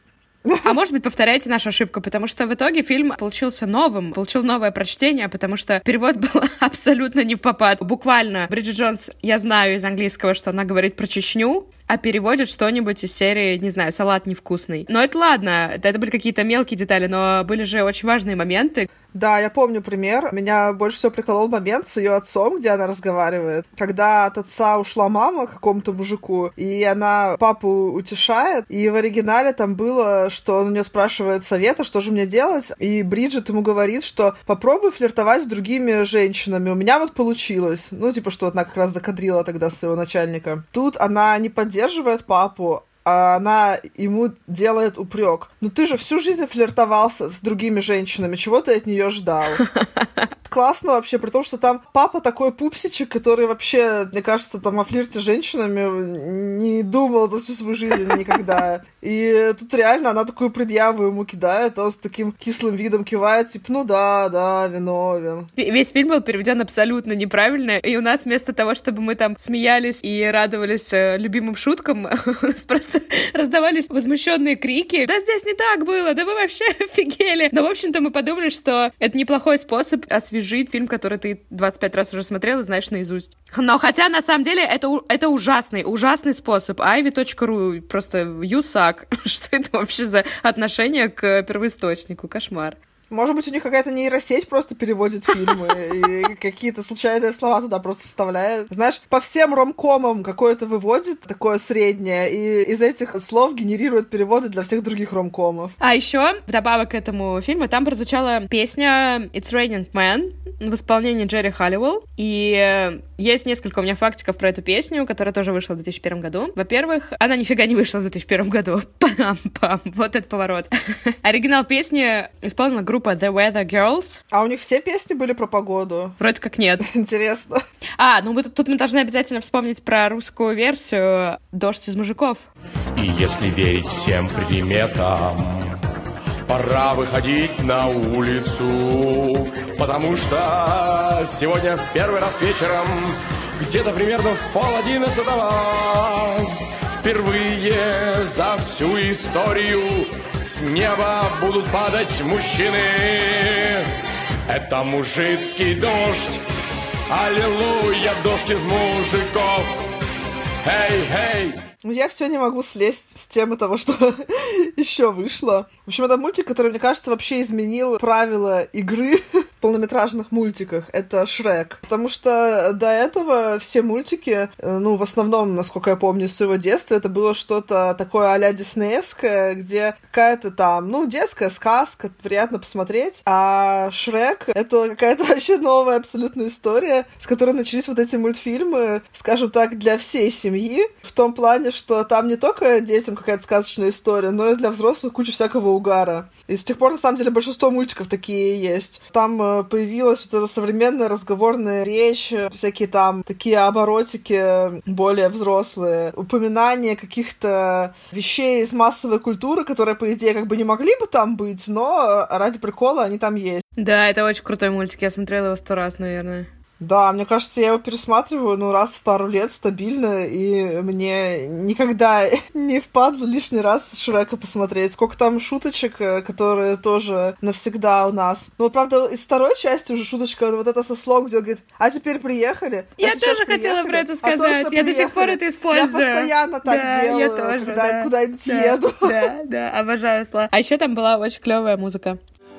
А может быть, повторяйте нашу ошибку, потому что в итоге фильм получился новым, получил новое прочтение, потому что перевод был абсолютно не в попад. Буквально, Бриджит Джонс, я знаю из английского, что она говорит про Чечню, а переводит что-нибудь из серии, не знаю, салат невкусный. Но это ладно, это были какие-то мелкие детали, но были же очень важные моменты. Да, я помню пример. Меня больше всего приколол момент с ее отцом, где она разговаривает. Когда от отца ушла мама какому-то мужику, и она папу утешает, и в оригинале там было, что он у нее спрашивает совета, что же мне делать, и Бриджит ему говорит, что попробуй флиртовать с другими женщинами. У меня вот получилось. Ну, типа, что она как раз закадрила тогда своего начальника. Тут она не поддерживает папу, а она ему делает упрек. Ну ты же всю жизнь флиртовал с, другими женщинами, чего ты от нее ждал? Классно вообще, при том, что там папа такой пупсичек, который вообще, мне кажется, там о флирте с женщинами не думал за всю свою жизнь никогда. И тут реально она такую предъяву ему кидает, а он с таким кислым видом кивает, типа, ну да, да, виновен. Весь фильм был переведен абсолютно неправильно, и у нас вместо того, чтобы мы там смеялись и радовались э, любимым шуткам, у нас просто раздавались возмущенные крики. Да здесь не так было, да вы вообще офигели. Но, в общем-то, мы подумали, что это неплохой способ освежить фильм, который ты 25 раз уже смотрел и знаешь наизусть. Но хотя, на самом деле, это, это ужасный, ужасный способ. Ivy.ru просто you suck. Что это вообще за отношение к первоисточнику? Кошмар. Может быть, у них какая-то нейросеть просто переводит фильмы и какие-то случайные слова туда просто вставляет. Знаешь, по всем ромкомам какое-то выводит такое среднее, и из этих слов генерирует переводы для всех других ромкомов. А еще, вдобавок к этому фильму, там прозвучала песня It's Raining Man в исполнении Джерри Халливелл. И есть несколько у меня фактиков про эту песню, которая тоже вышла в 2001 году. Во-первых, она нифига не вышла в 2001 году. Пам-пам. Вот этот поворот. Оригинал песни исполнила группа The Weather Girls. А у них все песни были про погоду. Вроде как нет. Интересно. А, ну мы тут, тут мы должны обязательно вспомнить про русскую версию «Дождь из мужиков». И если верить всем приметам, пора выходить на улицу, потому что сегодня в первый раз вечером, где-то примерно в пол одиннадцатого, впервые за всю историю с неба будут падать мужчины. Это мужицкий дождь, аллилуйя, дождь из мужиков. Эй, эй! Ну, я все не могу слезть с темы того, что еще вышло. В общем, это мультик, который, мне кажется, вообще изменил правила игры полнометражных мультиках, это Шрек. Потому что до этого все мультики, э, ну, в основном, насколько я помню, из своего детства, это было что-то такое а-ля диснеевское, где какая-то там, ну, детская сказка, приятно посмотреть. А Шрек — это какая-то вообще новая абсолютно история, с которой начались вот эти мультфильмы, скажем так, для всей семьи, в том плане, что там не только детям какая-то сказочная история, но и для взрослых куча всякого угара. И с тех пор, на самом деле, большинство мультиков такие есть. Там э, появилась вот эта современная разговорная речь, всякие там такие оборотики более взрослые, упоминания каких-то вещей из массовой культуры, которые, по идее, как бы не могли бы там быть, но ради прикола они там есть. Да, это очень крутой мультик, я смотрела его сто раз, наверное. Да, мне кажется, я его пересматриваю, ну, раз в пару лет стабильно, и мне никогда не впадло лишний раз Шрека посмотреть. Сколько там шуточек, э, которые тоже навсегда у нас. Ну, правда, из второй части уже шуточка, вот это со слом, где он говорит, а теперь приехали. А я тоже приехали, хотела про это сказать, а я до сих пор это использую. Я постоянно так да, делаю, я тоже, когда да, куда-нибудь да, еду. Да, да, обожаю слова. А еще там была очень клевая музыка.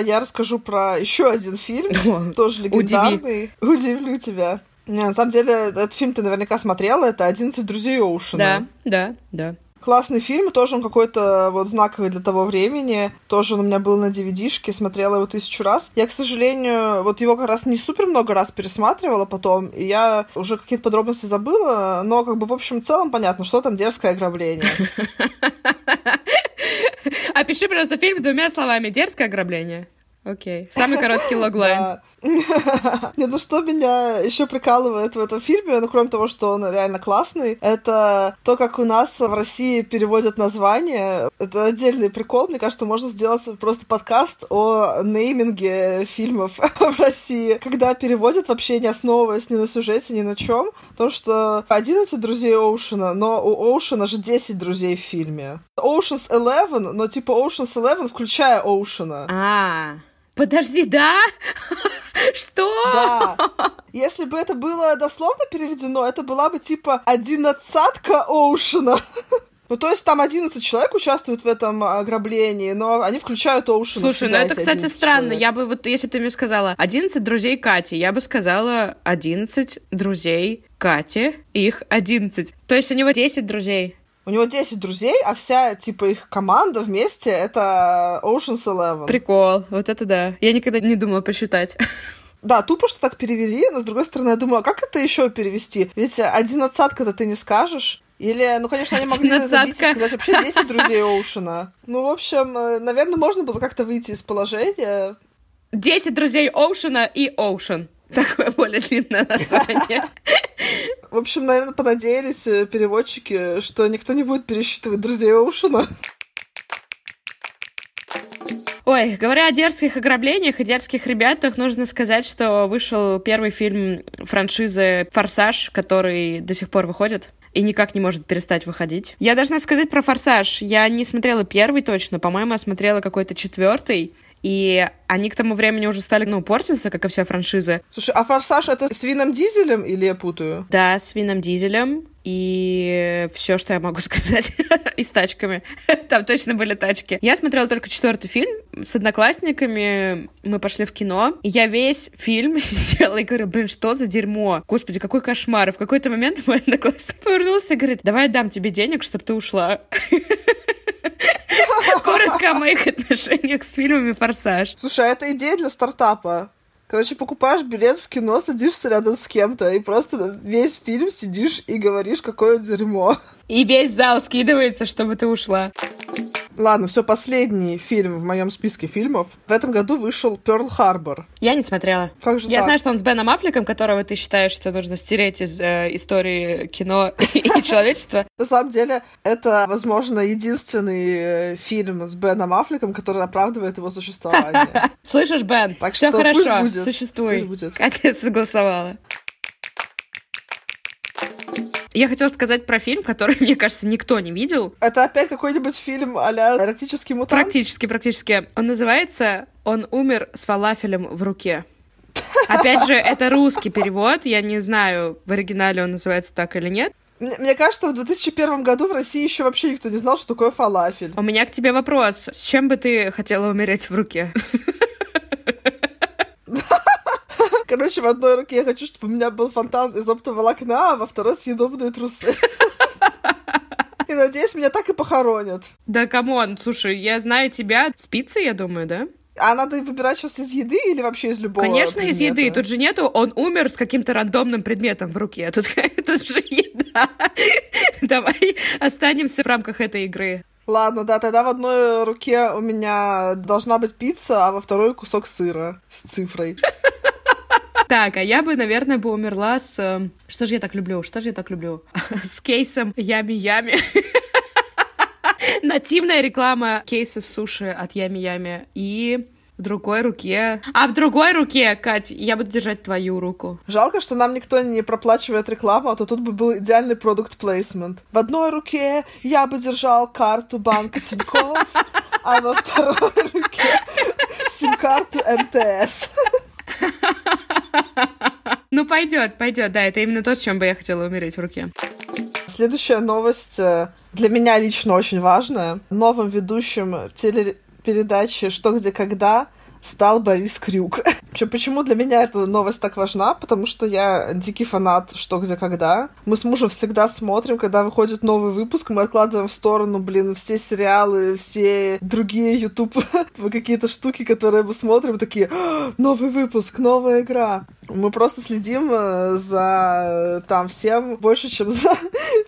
А я расскажу про еще один фильм, тоже легендарный. Удивлю тебя. На самом деле, этот фильм ты наверняка смотрела, это «11 друзей Оушена». Да, да, да. Классный фильм, тоже он какой-то вот знаковый для того времени. Тоже он у меня был на DVD-шке, смотрела его тысячу раз. Я, к сожалению, вот его как раз не супер много раз пересматривала потом, и я уже какие-то подробности забыла, но как бы в общем целом понятно, что там дерзкое ограбление. Опиши, просто фильм двумя словами. Дерзкое ограбление. Окей. Самый короткий логлайн. Не, ну что меня еще прикалывает в этом фильме, ну кроме того, что он реально классный, это то, как у нас в России переводят название. Это отдельный прикол. Мне кажется, можно сделать просто подкаст о нейминге фильмов в России, когда переводят вообще не основываясь ни на сюжете, ни на чем. Потому что 11 друзей Оушена, но у Оушена же 10 друзей в фильме. Ocean's Eleven, но типа Ocean's Eleven, включая Оушена. А, Подожди, да? Что? Да. Если бы это было дословно переведено, это была бы типа одиннадцатка Оушена. Ну, то есть там 11 человек участвуют в этом ограблении, но они включают Оушена. Слушай, ну это, кстати, странно. Человек. Я бы вот, если бы ты мне сказала 11 друзей Кати, я бы сказала 11 друзей Кати, их 11. То есть у него 10 друзей. У него 10 друзей, а вся, типа, их команда вместе — это Ocean's Eleven. Прикол, вот это да. Я никогда не думала посчитать. Да, тупо, что так перевели, но, с другой стороны, я думаю, а как это еще перевести? Ведь одиннадцатка-то ты не скажешь. Или, ну, конечно, они могли забить и сказать вообще 10 друзей Оушена. Ну, в общем, э, наверное, можно было как-то выйти из положения. 10 друзей Оушена и Оушен. Такое более длинное название. В общем, наверное, понадеялись э, переводчики, что никто не будет пересчитывать друзей Оушена. Ой, говоря о дерзких ограблениях и дерзких ребятах, нужно сказать, что вышел первый фильм франшизы «Форсаж», который до сих пор выходит и никак не может перестать выходить. Я должна сказать про «Форсаж». Я не смотрела первый точно, по-моему, я смотрела какой-то четвертый. И они к тому времени уже стали, ну, портиться, как и вся франшиза. Слушай, а «Форсаж» — это с Вином Дизелем или я путаю? Да, с Вином Дизелем. И все, что я могу сказать, и с тачками. Там точно были тачки. Я смотрела только четвертый фильм с одноклассниками. Мы пошли в кино. И я весь фильм сидела и говорю, блин, что за дерьмо? Господи, какой кошмар. И в какой-то момент мой одноклассник повернулся и говорит, давай я дам тебе денег, чтобы ты ушла. Коротко о моих отношениях с фильмами «Форсаж». Слушай, а это идея для стартапа. Короче, покупаешь билет в кино, садишься рядом с кем-то и просто весь фильм сидишь и говоришь, какое дерьмо. И весь зал скидывается, чтобы ты ушла. Ладно, все, последний фильм в моем списке фильмов. В этом году вышел Перл Харбор. Я не смотрела. Как же Я так? знаю, что он с Беном Аффлеком, которого ты считаешь, что нужно стереть из э, истории кино и человечества. На самом деле, это, возможно, единственный э, фильм с Беном Аффлеком, который оправдывает его существование. Слышишь, Бен? Так Все что пусть хорошо, будет, существуй. пусть будет. Катя согласовала. Я хотела сказать про фильм, который, мне кажется, никто не видел. Это опять какой-нибудь фильм а-ля эротический мутант? Практически, практически. Он называется «Он умер с фалафелем в руке». Опять же, это русский перевод. Я не знаю, в оригинале он называется так или нет. Мне мне кажется, в 2001 году в России еще вообще никто не знал, что такое фалафель. У меня к тебе вопрос. С чем бы ты хотела умереть в руке? Короче, в одной руке я хочу, чтобы у меня был фонтан из оптоволокна, а во второй съедобные трусы. И надеюсь, меня так и похоронят. Да, come on, слушай, я знаю тебя. Спицы, я думаю, да? А надо выбирать сейчас из еды или вообще из любого Конечно, из предмета? еды. Тут же нету, он умер с каким-то рандомным предметом в руке. Тут, тут же еда. Давай останемся в рамках этой игры. Ладно, да, тогда в одной руке у меня должна быть пицца, а во второй кусок сыра с цифрой. Так, а я бы, наверное, бы умерла с... э, Что же я так люблю? Что же я так люблю? С кейсом Ями-Ями. Нативная реклама кейса суши от Ями-Ями. И в другой руке... А в другой руке, Кать, я буду держать твою руку. Жалко, что нам никто не проплачивает рекламу, а то тут бы был идеальный продукт плейсмент. В одной руке я бы держал карту банка Тинькофф, а во второй руке сим-карту МТС. Ну, пойдет, пойдет, да, это именно то, с чем бы я хотела умереть в руке. Следующая новость э, для меня лично очень важная. Новым ведущим телепередачи «Что, где, когда» стал Борис Крюк. Почему для меня эта новость так важна? Потому что я дикий фанат «Что, где, когда». Мы с мужем всегда смотрим, когда выходит новый выпуск, мы откладываем в сторону, блин, все сериалы, все другие YouTube какие-то штуки, которые мы смотрим, такие, «А, новый выпуск, новая игра. Мы просто следим э, за э, там всем больше, чем за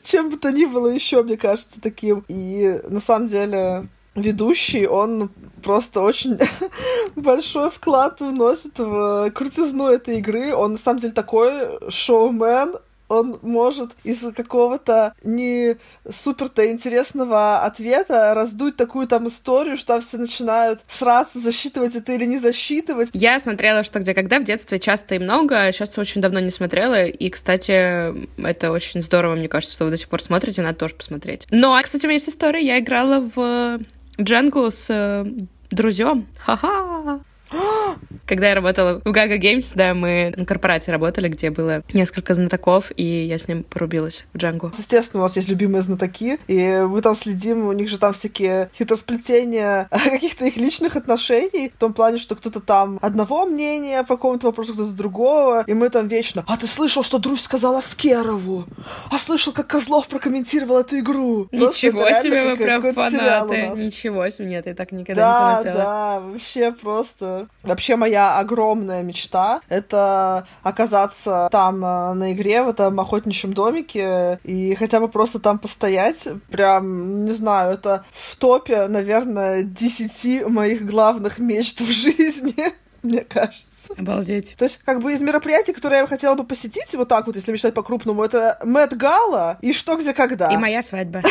чем бы то ни было еще, мне кажется, таким. И на самом деле ведущий, он просто очень большой вклад вносит в крутизну этой игры. Он на самом деле такой шоумен, он может из какого-то не супер-то интересного ответа раздуть такую там историю, что там все начинают сраться, засчитывать это или не засчитывать. Я смотрела «Что, где, когда» в детстве часто и много, а сейчас очень давно не смотрела, и, кстати, это очень здорово, мне кажется, что вы до сих пор смотрите, надо тоже посмотреть. Но, а, кстати, у меня есть история, я играла в Джангу с э, друзьем. Ха-ха! Когда я работала в Gaga Games, да, мы на корпорации работали, где было несколько знатоков, и я с ним порубилась в Джангу. Естественно, у нас есть любимые знатоки, и мы там следим, у них же там всякие хитросплетения каких-то их личных отношений, в том плане, что кто-то там одного мнения по какому-то вопросу, кто-то другого, и мы там вечно, а ты слышал, что Друзь сказала Скерову? А слышал, как Козлов прокомментировал эту игру? Просто Ничего это себе вы прям фанаты. Ничего себе, нет, я так никогда Да, не полетела. да, вообще просто. Вообще моя огромная мечта — это оказаться там э, на игре, в этом охотничьем домике, и хотя бы просто там постоять. Прям, не знаю, это в топе, наверное, десяти моих главных мечт в жизни. Мне кажется. Обалдеть. То есть, как бы из мероприятий, которые я хотела бы посетить, вот так вот, если мечтать по-крупному, это Мэтт Гала и что, где, когда. И моя свадьба.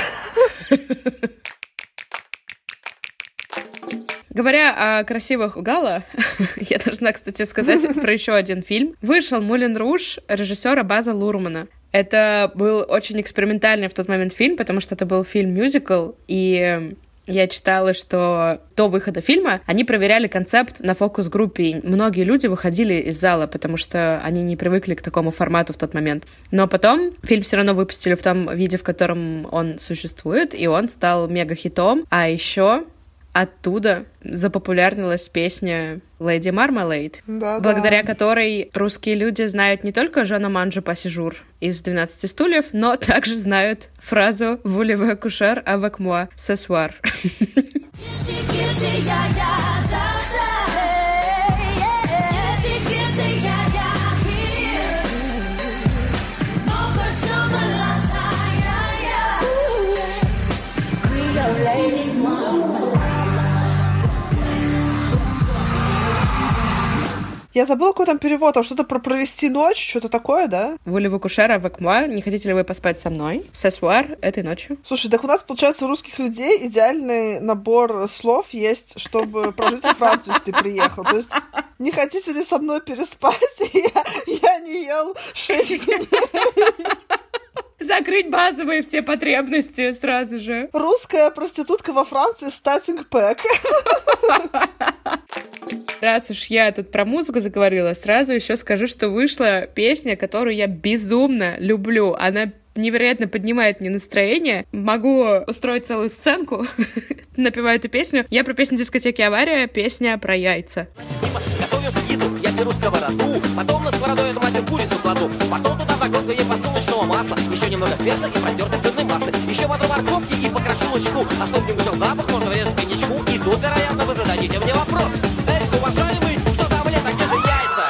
Говоря о красивых гала, я должна, кстати, сказать про еще один фильм. Вышел «Мулен Руж» режиссера База Лурмана. Это был очень экспериментальный в тот момент фильм, потому что это был фильм-мюзикл, и я читала, что до выхода фильма они проверяли концепт на фокус-группе. Многие люди выходили из зала, потому что они не привыкли к такому формату в тот момент. Но потом фильм все равно выпустили в том виде, в котором он существует, и он стал мега-хитом. А еще оттуда запопулярнилась песня Леди Мармалейд, Да, благодаря да. которой русские люди знают не только Жана Манжо Пассижур из «12 стульев», но также знают фразу «Вулеве кушер avec moi ce soir». Lady Mama. Я забыла, какой там перевод, там что-то про провести ночь, что-то такое, да? Voulez-vous coucher avec moi? Не хотите ли вы поспать со мной? Soir, этой ночью. Слушай, так у нас, получается, у русских людей идеальный набор слов есть, чтобы прожить во Францию, если ты приехал. То есть, не хотите ли со мной переспать? Я, я не ел шесть дней. Закрыть базовые все потребности сразу же. Русская проститутка во Франции статинг пэк. Раз уж я тут про музыку заговорила, сразу еще скажу, что вышла песня, которую я безумно люблю. Она невероятно поднимает мне настроение. Могу устроить целую сценку, напеваю эту песню. Я про песню дискотеки «Авария», песня про яйца. Готовим еду, я беру сковороду, потом на сковороду эту мать курицу кладу, потом туда вагонку ей подсолнечного масла, еще немного перца и протертой сырной массы, еще воду морковки и покрошу лучку, а чтобы не вышел запах, можно врезать коньячку, и тут, вероятно, вы зададите мне вопрос. Эй, уважаемый, что за омлет, а где же яйца?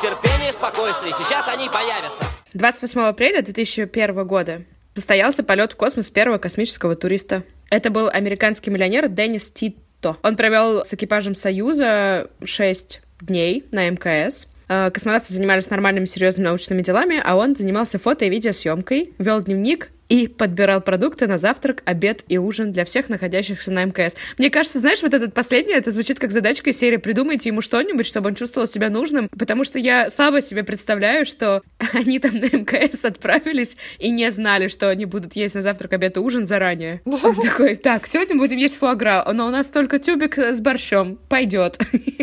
Терпение, спокойствие, сейчас они появятся. 28 апреля 2001 года состоялся полет в космос первого космического туриста. Это был американский миллионер Деннис Титто. Он провел с экипажем Союза 6 дней на МКС. Э, Космонавты занимались нормальными серьезными научными делами, а он занимался фото и видеосъемкой, вел дневник и подбирал продукты на завтрак, обед и ужин для всех находящихся на МКС. Мне кажется, знаешь, вот этот последний, это звучит как задачка из серии «Придумайте ему что-нибудь, чтобы он чувствовал себя нужным», потому что я слабо себе представляю, что они там на МКС отправились и не знали, что они будут есть на завтрак, обед и ужин заранее. Он такой, так, сегодня будем есть фуагра, но у нас только тюбик с борщом, пойдет.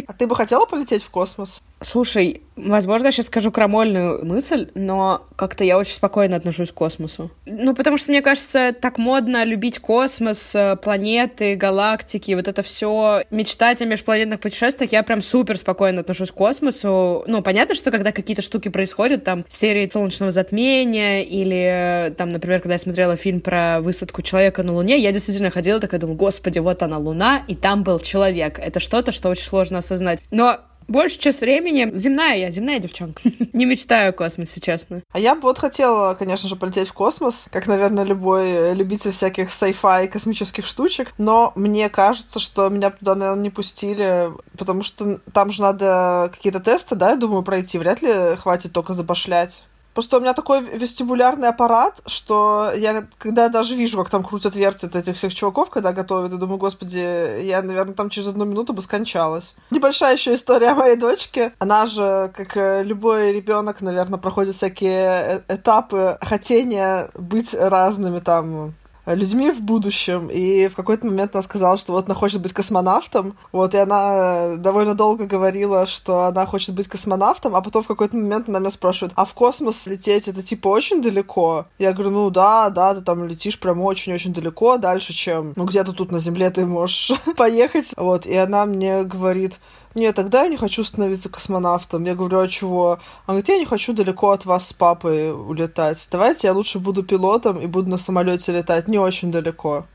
А ты бы хотела полететь в космос? Слушай, возможно, я сейчас скажу крамольную мысль, но как-то я очень спокойно отношусь к космосу. Ну, потому что, мне кажется, так модно любить космос, э, планеты, галактики, вот это все, мечтать о межпланетных путешествиях. Я прям супер спокойно отношусь к космосу. Ну, понятно, что когда какие-то штуки происходят, там, серии солнечного затмения, или, э, там, например, когда я смотрела фильм про высадку человека на Луне, я действительно ходила такая, думаю, господи, вот она Луна, и там был человек. Это что-то, что очень сложно осознать. Но Большую часть времени земная я, земная девчонка. Не мечтаю о космосе, честно. А я бы вот хотела, конечно же, полететь в космос, как, наверное, любой любитель всяких sci-fi космических штучек, но мне кажется, что меня туда, наверное, не пустили, потому что там же надо какие-то тесты, да, я думаю, пройти. Вряд ли хватит только забашлять. Просто у меня такой вестибулярный аппарат, что я, когда даже вижу, как там крутят, вертят этих всех чуваков, когда готовят, я думаю, господи, я, наверное, там через одну минуту бы скончалась. Небольшая еще история о моей дочке. Она же, как любой ребенок, наверное, проходит всякие э, этапы хотения быть разными там людьми в будущем, и в какой-то момент она сказала, что вот она хочет быть космонавтом, вот, и она довольно долго говорила, что она хочет быть космонавтом, а потом в какой-то момент она меня спрашивает, а в космос лететь это типа очень далеко? Я говорю, ну да, да, ты там летишь прям очень-очень далеко, дальше, чем, ну где-то тут на Земле ты можешь поехать, вот, и она мне говорит, нет, тогда я не хочу становиться космонавтом. Я говорю, а чего? Она говорит, я не хочу далеко от вас с папой улетать. Давайте я лучше буду пилотом и буду на самолете летать не очень далеко.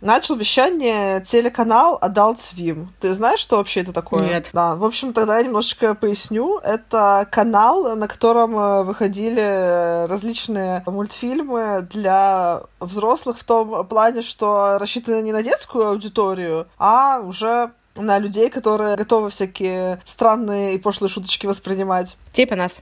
Начал вещание телеканал Adult Swim. Ты знаешь, что вообще это такое? Нет. Да, в общем, тогда я немножечко поясню. Это канал, на котором э, выходили различные мультфильмы для взрослых в том плане, что рассчитаны не на детскую аудиторию, а уже на людей, которые готовы всякие странные и пошлые шуточки воспринимать. Типа нас.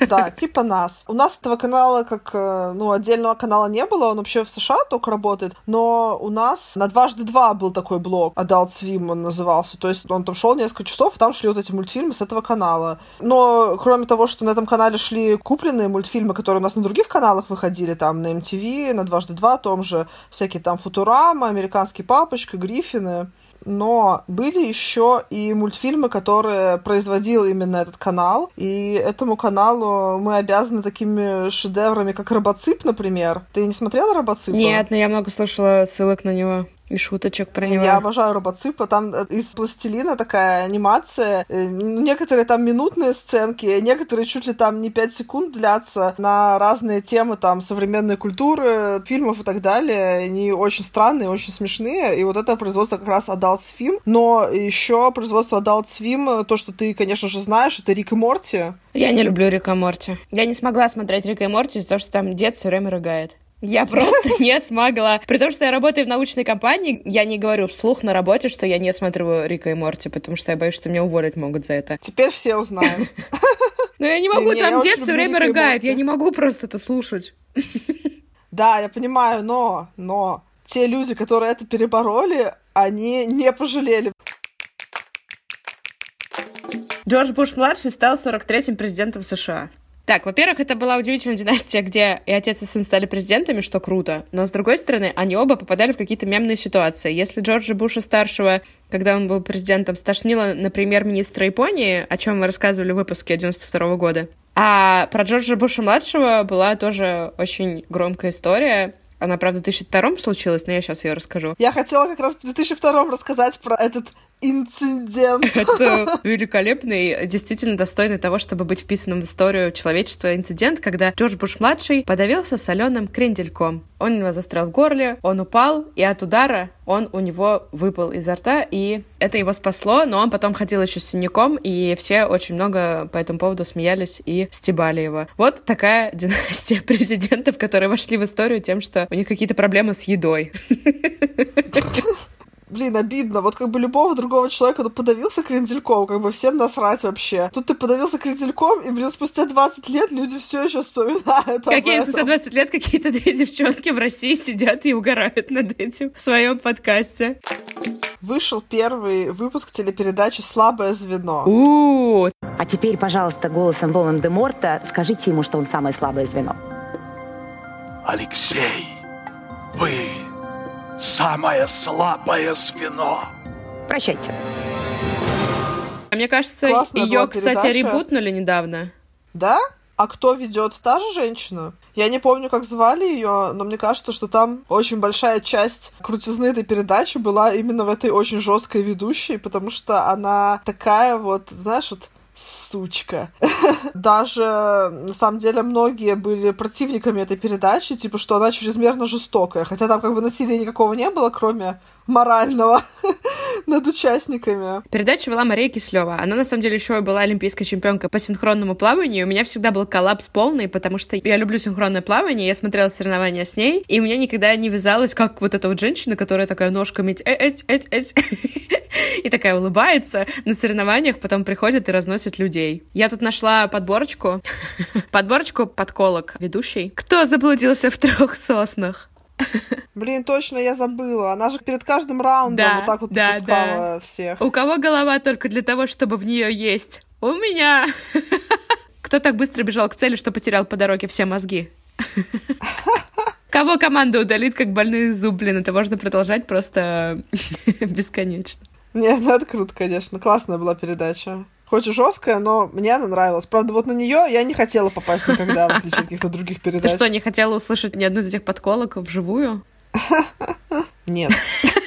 Да, типа нас. У нас этого канала как, э, ну, отдельного канала не было, он вообще в США только работает, но у нас на дважды два был такой блог, Adult Swim он назывался, то есть он там шел несколько часов, и там шли вот эти мультфильмы с этого канала. Но кроме того, что на этом канале шли купленные мультфильмы, которые у нас на других каналах выходили, там на MTV, на дважды два, том же всякие там Футурама, Американский папочка, Гриффины, но были еще и мультфильмы, которые производил именно этот канал, и этому каналу мы обязаны такими шедеврами, как Робоцип, например. Ты не смотрела Робоципа? Нет, но я много слышала ссылок на него и шуточек про него. Я обожаю робоципа. Там э, из пластилина такая анимация. Э, некоторые там минутные сценки, некоторые чуть ли там не 5 секунд длятся на разные темы там современной культуры, фильмов и так далее. Они очень странные, очень смешные. И вот это производство как раз Adult Swim. Но еще производство Adult Swim, то, что ты, конечно же, знаешь, это Рик и Морти. Я не люблю Рика и Морти. Я не смогла смотреть Рика и Морти из-за того, что там дед все время рыгает. Я просто не смогла. При том, что я работаю в научной компании, я не говорю вслух на работе, что я не смотрю Рика и Морти, потому что я боюсь, что меня уволить могут за это. Теперь все узнают. Но я не могу, там дед все время рыгает, я не могу просто это слушать. Да, я понимаю, но, но те люди, которые это перебороли, они не пожалели. Джордж Буш-младший стал 43-м президентом США. Так, во-первых, это была удивительная династия, где и отец, и сын стали президентами, что круто. Но, с другой стороны, они оба попадали в какие-то мемные ситуации. Если Джорджа Буша-старшего, когда он был президентом, стошнило на премьер-министра Японии, о чем мы рассказывали в выпуске 92 года, а про Джорджа Буша-младшего была тоже очень громкая история. Она, правда, в 2002 случилась, но я сейчас ее расскажу. Я хотела как раз в 2002 рассказать про этот инцидент. Это великолепный, действительно достойный того, чтобы быть вписанным в историю человечества инцидент, когда Джордж Буш-младший подавился соленым крендельком. Он у него застрял в горле, он упал, и от удара он у него выпал изо рта, и это его спасло, но он потом ходил еще с синяком, и все очень много по этому поводу смеялись и стебали его. Вот такая династия президентов, которые вошли в историю тем, что у них какие-то проблемы с едой. Блин, обидно. Вот как бы любого другого человека, ну, подавился крендельком, как бы всем насрать вообще. Тут ты подавился крендельком, и, блин, спустя 20 лет люди все еще вспоминают об Какие этом. спустя 20 лет какие-то две девчонки в России сидят и угорают над этим в своем подкасте. Вышел первый выпуск телепередачи «Слабое звено». У, А теперь, пожалуйста, голосом Волан-де-Морта скажите ему, что он самое слабое звено. Алексей, вы самое слабое звено. Прощайте. А мне кажется, Классная ее, кстати, передача. ребутнули недавно. Да? А кто ведет? Та же женщина? Я не помню, как звали ее, но мне кажется, что там очень большая часть крутизны этой передачи была именно в этой очень жесткой ведущей, потому что она такая вот, знаешь, вот сучка. Даже, на самом деле, многие были противниками этой передачи, типа, что она чрезмерно жестокая. Хотя там как бы насилия никакого не было, кроме морального над участниками. Передачу вела Мария Кислева. Она, на самом деле, еще была олимпийской чемпионкой по синхронному плаванию. У меня всегда был коллапс полный, потому что я люблю синхронное плавание, я смотрела соревнования с ней, и мне никогда не вязалось, как вот эта вот женщина, которая такая ножками э эть, эть, эть, и такая улыбается на соревнованиях, потом приходит и разносит людей. Я тут нашла подборочку, подборочку подколок ведущей. Кто заблудился в трех соснах? Блин, точно, я забыла. Она же перед каждым раундом Да, вот так вот да, попускала всех. У кого голова только для того, чтобы в нее есть? У меня. Кто так быстро бежал к цели, что потерял по дороге все мозги? Кого команда удалит, как больной зуб, блин, это можно продолжать просто бесконечно. Не, ну это круто, конечно. Классная была передача. Хоть и жесткая, но мне она нравилась. Правда, вот на нее я не хотела попасть никогда, в отличие от каких-то других Ты передач. что, не хотела услышать ни одну из этих подколок вживую? Нет.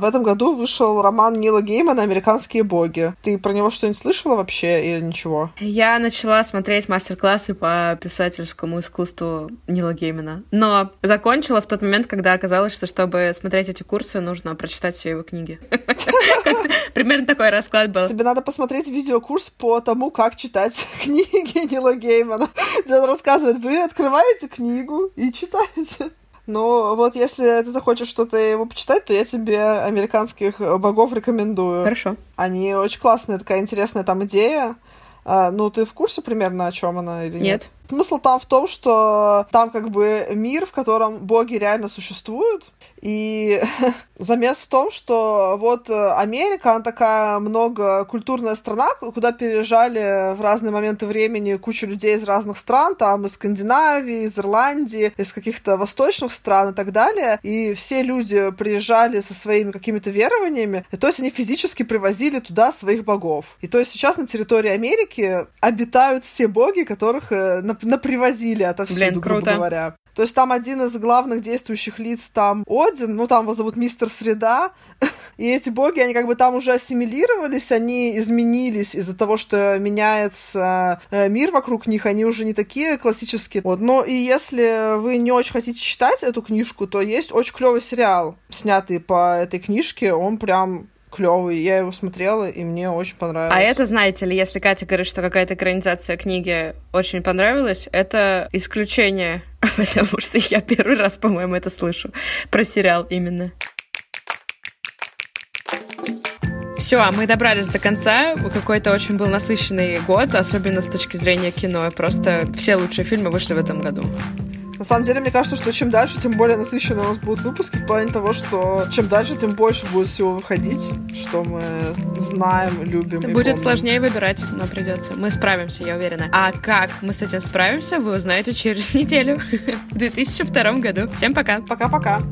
В этом году вышел роман Нила Геймана «Американские боги». Ты про него что-нибудь слышала вообще или ничего? Я начала смотреть мастер-классы по писательскому искусству Нила Геймана, но закончила в тот момент, когда оказалось, что чтобы смотреть эти курсы, нужно прочитать все его книги. Примерно такой расклад был. Тебе надо посмотреть видеокурс по тому, как читать книги Нила Геймана, где он рассказывает, вы открываете книгу и читаете. Ну, вот если ты захочешь что-то его почитать, то я тебе американских богов рекомендую. Хорошо. Они очень классные, такая интересная там идея. А, ну, ты в курсе примерно, о чем она или нет? Нет. Смысл там в том, что там как бы мир, в котором боги реально существуют, и замес в том, что вот э, Америка, она такая многокультурная страна, куда переезжали в разные моменты времени куча людей из разных стран, там из Скандинавии, из Ирландии, из каких-то восточных стран и так далее. И все люди приезжали со своими какими-то верованиями, и то есть они физически привозили туда своих богов. И то есть сейчас на территории Америки обитают все боги, которых э, нап- напривозили отовсюду, Блин, грубо круто. говоря. То есть там один из главных действующих лиц там Один, ну там его зовут Мистер Среда, и эти боги, они как бы там уже ассимилировались, они изменились из-за того, что меняется э, мир вокруг них, они уже не такие классические. Вот. Но и если вы не очень хотите читать эту книжку, то есть очень клевый сериал, снятый по этой книжке, он прям клевый. Я его смотрела, и мне очень понравилось. А это, знаете ли, если Катя говорит, что какая-то экранизация книги очень понравилась, это исключение, потому что я первый раз, по-моему, это слышу про сериал именно. Все, а мы добрались до конца. Какой-то очень был насыщенный год, особенно с точки зрения кино. Просто все лучшие фильмы вышли в этом году. На самом деле, мне кажется, что чем дальше, тем более насыщенные у нас будут выпуски в плане того, что чем дальше, тем больше будет всего выходить, что мы знаем, любим. Будет помним. сложнее выбирать, но придется. Мы справимся, я уверена. А как мы с этим справимся, вы узнаете через неделю в 2002 году. Всем пока. Пока-пока.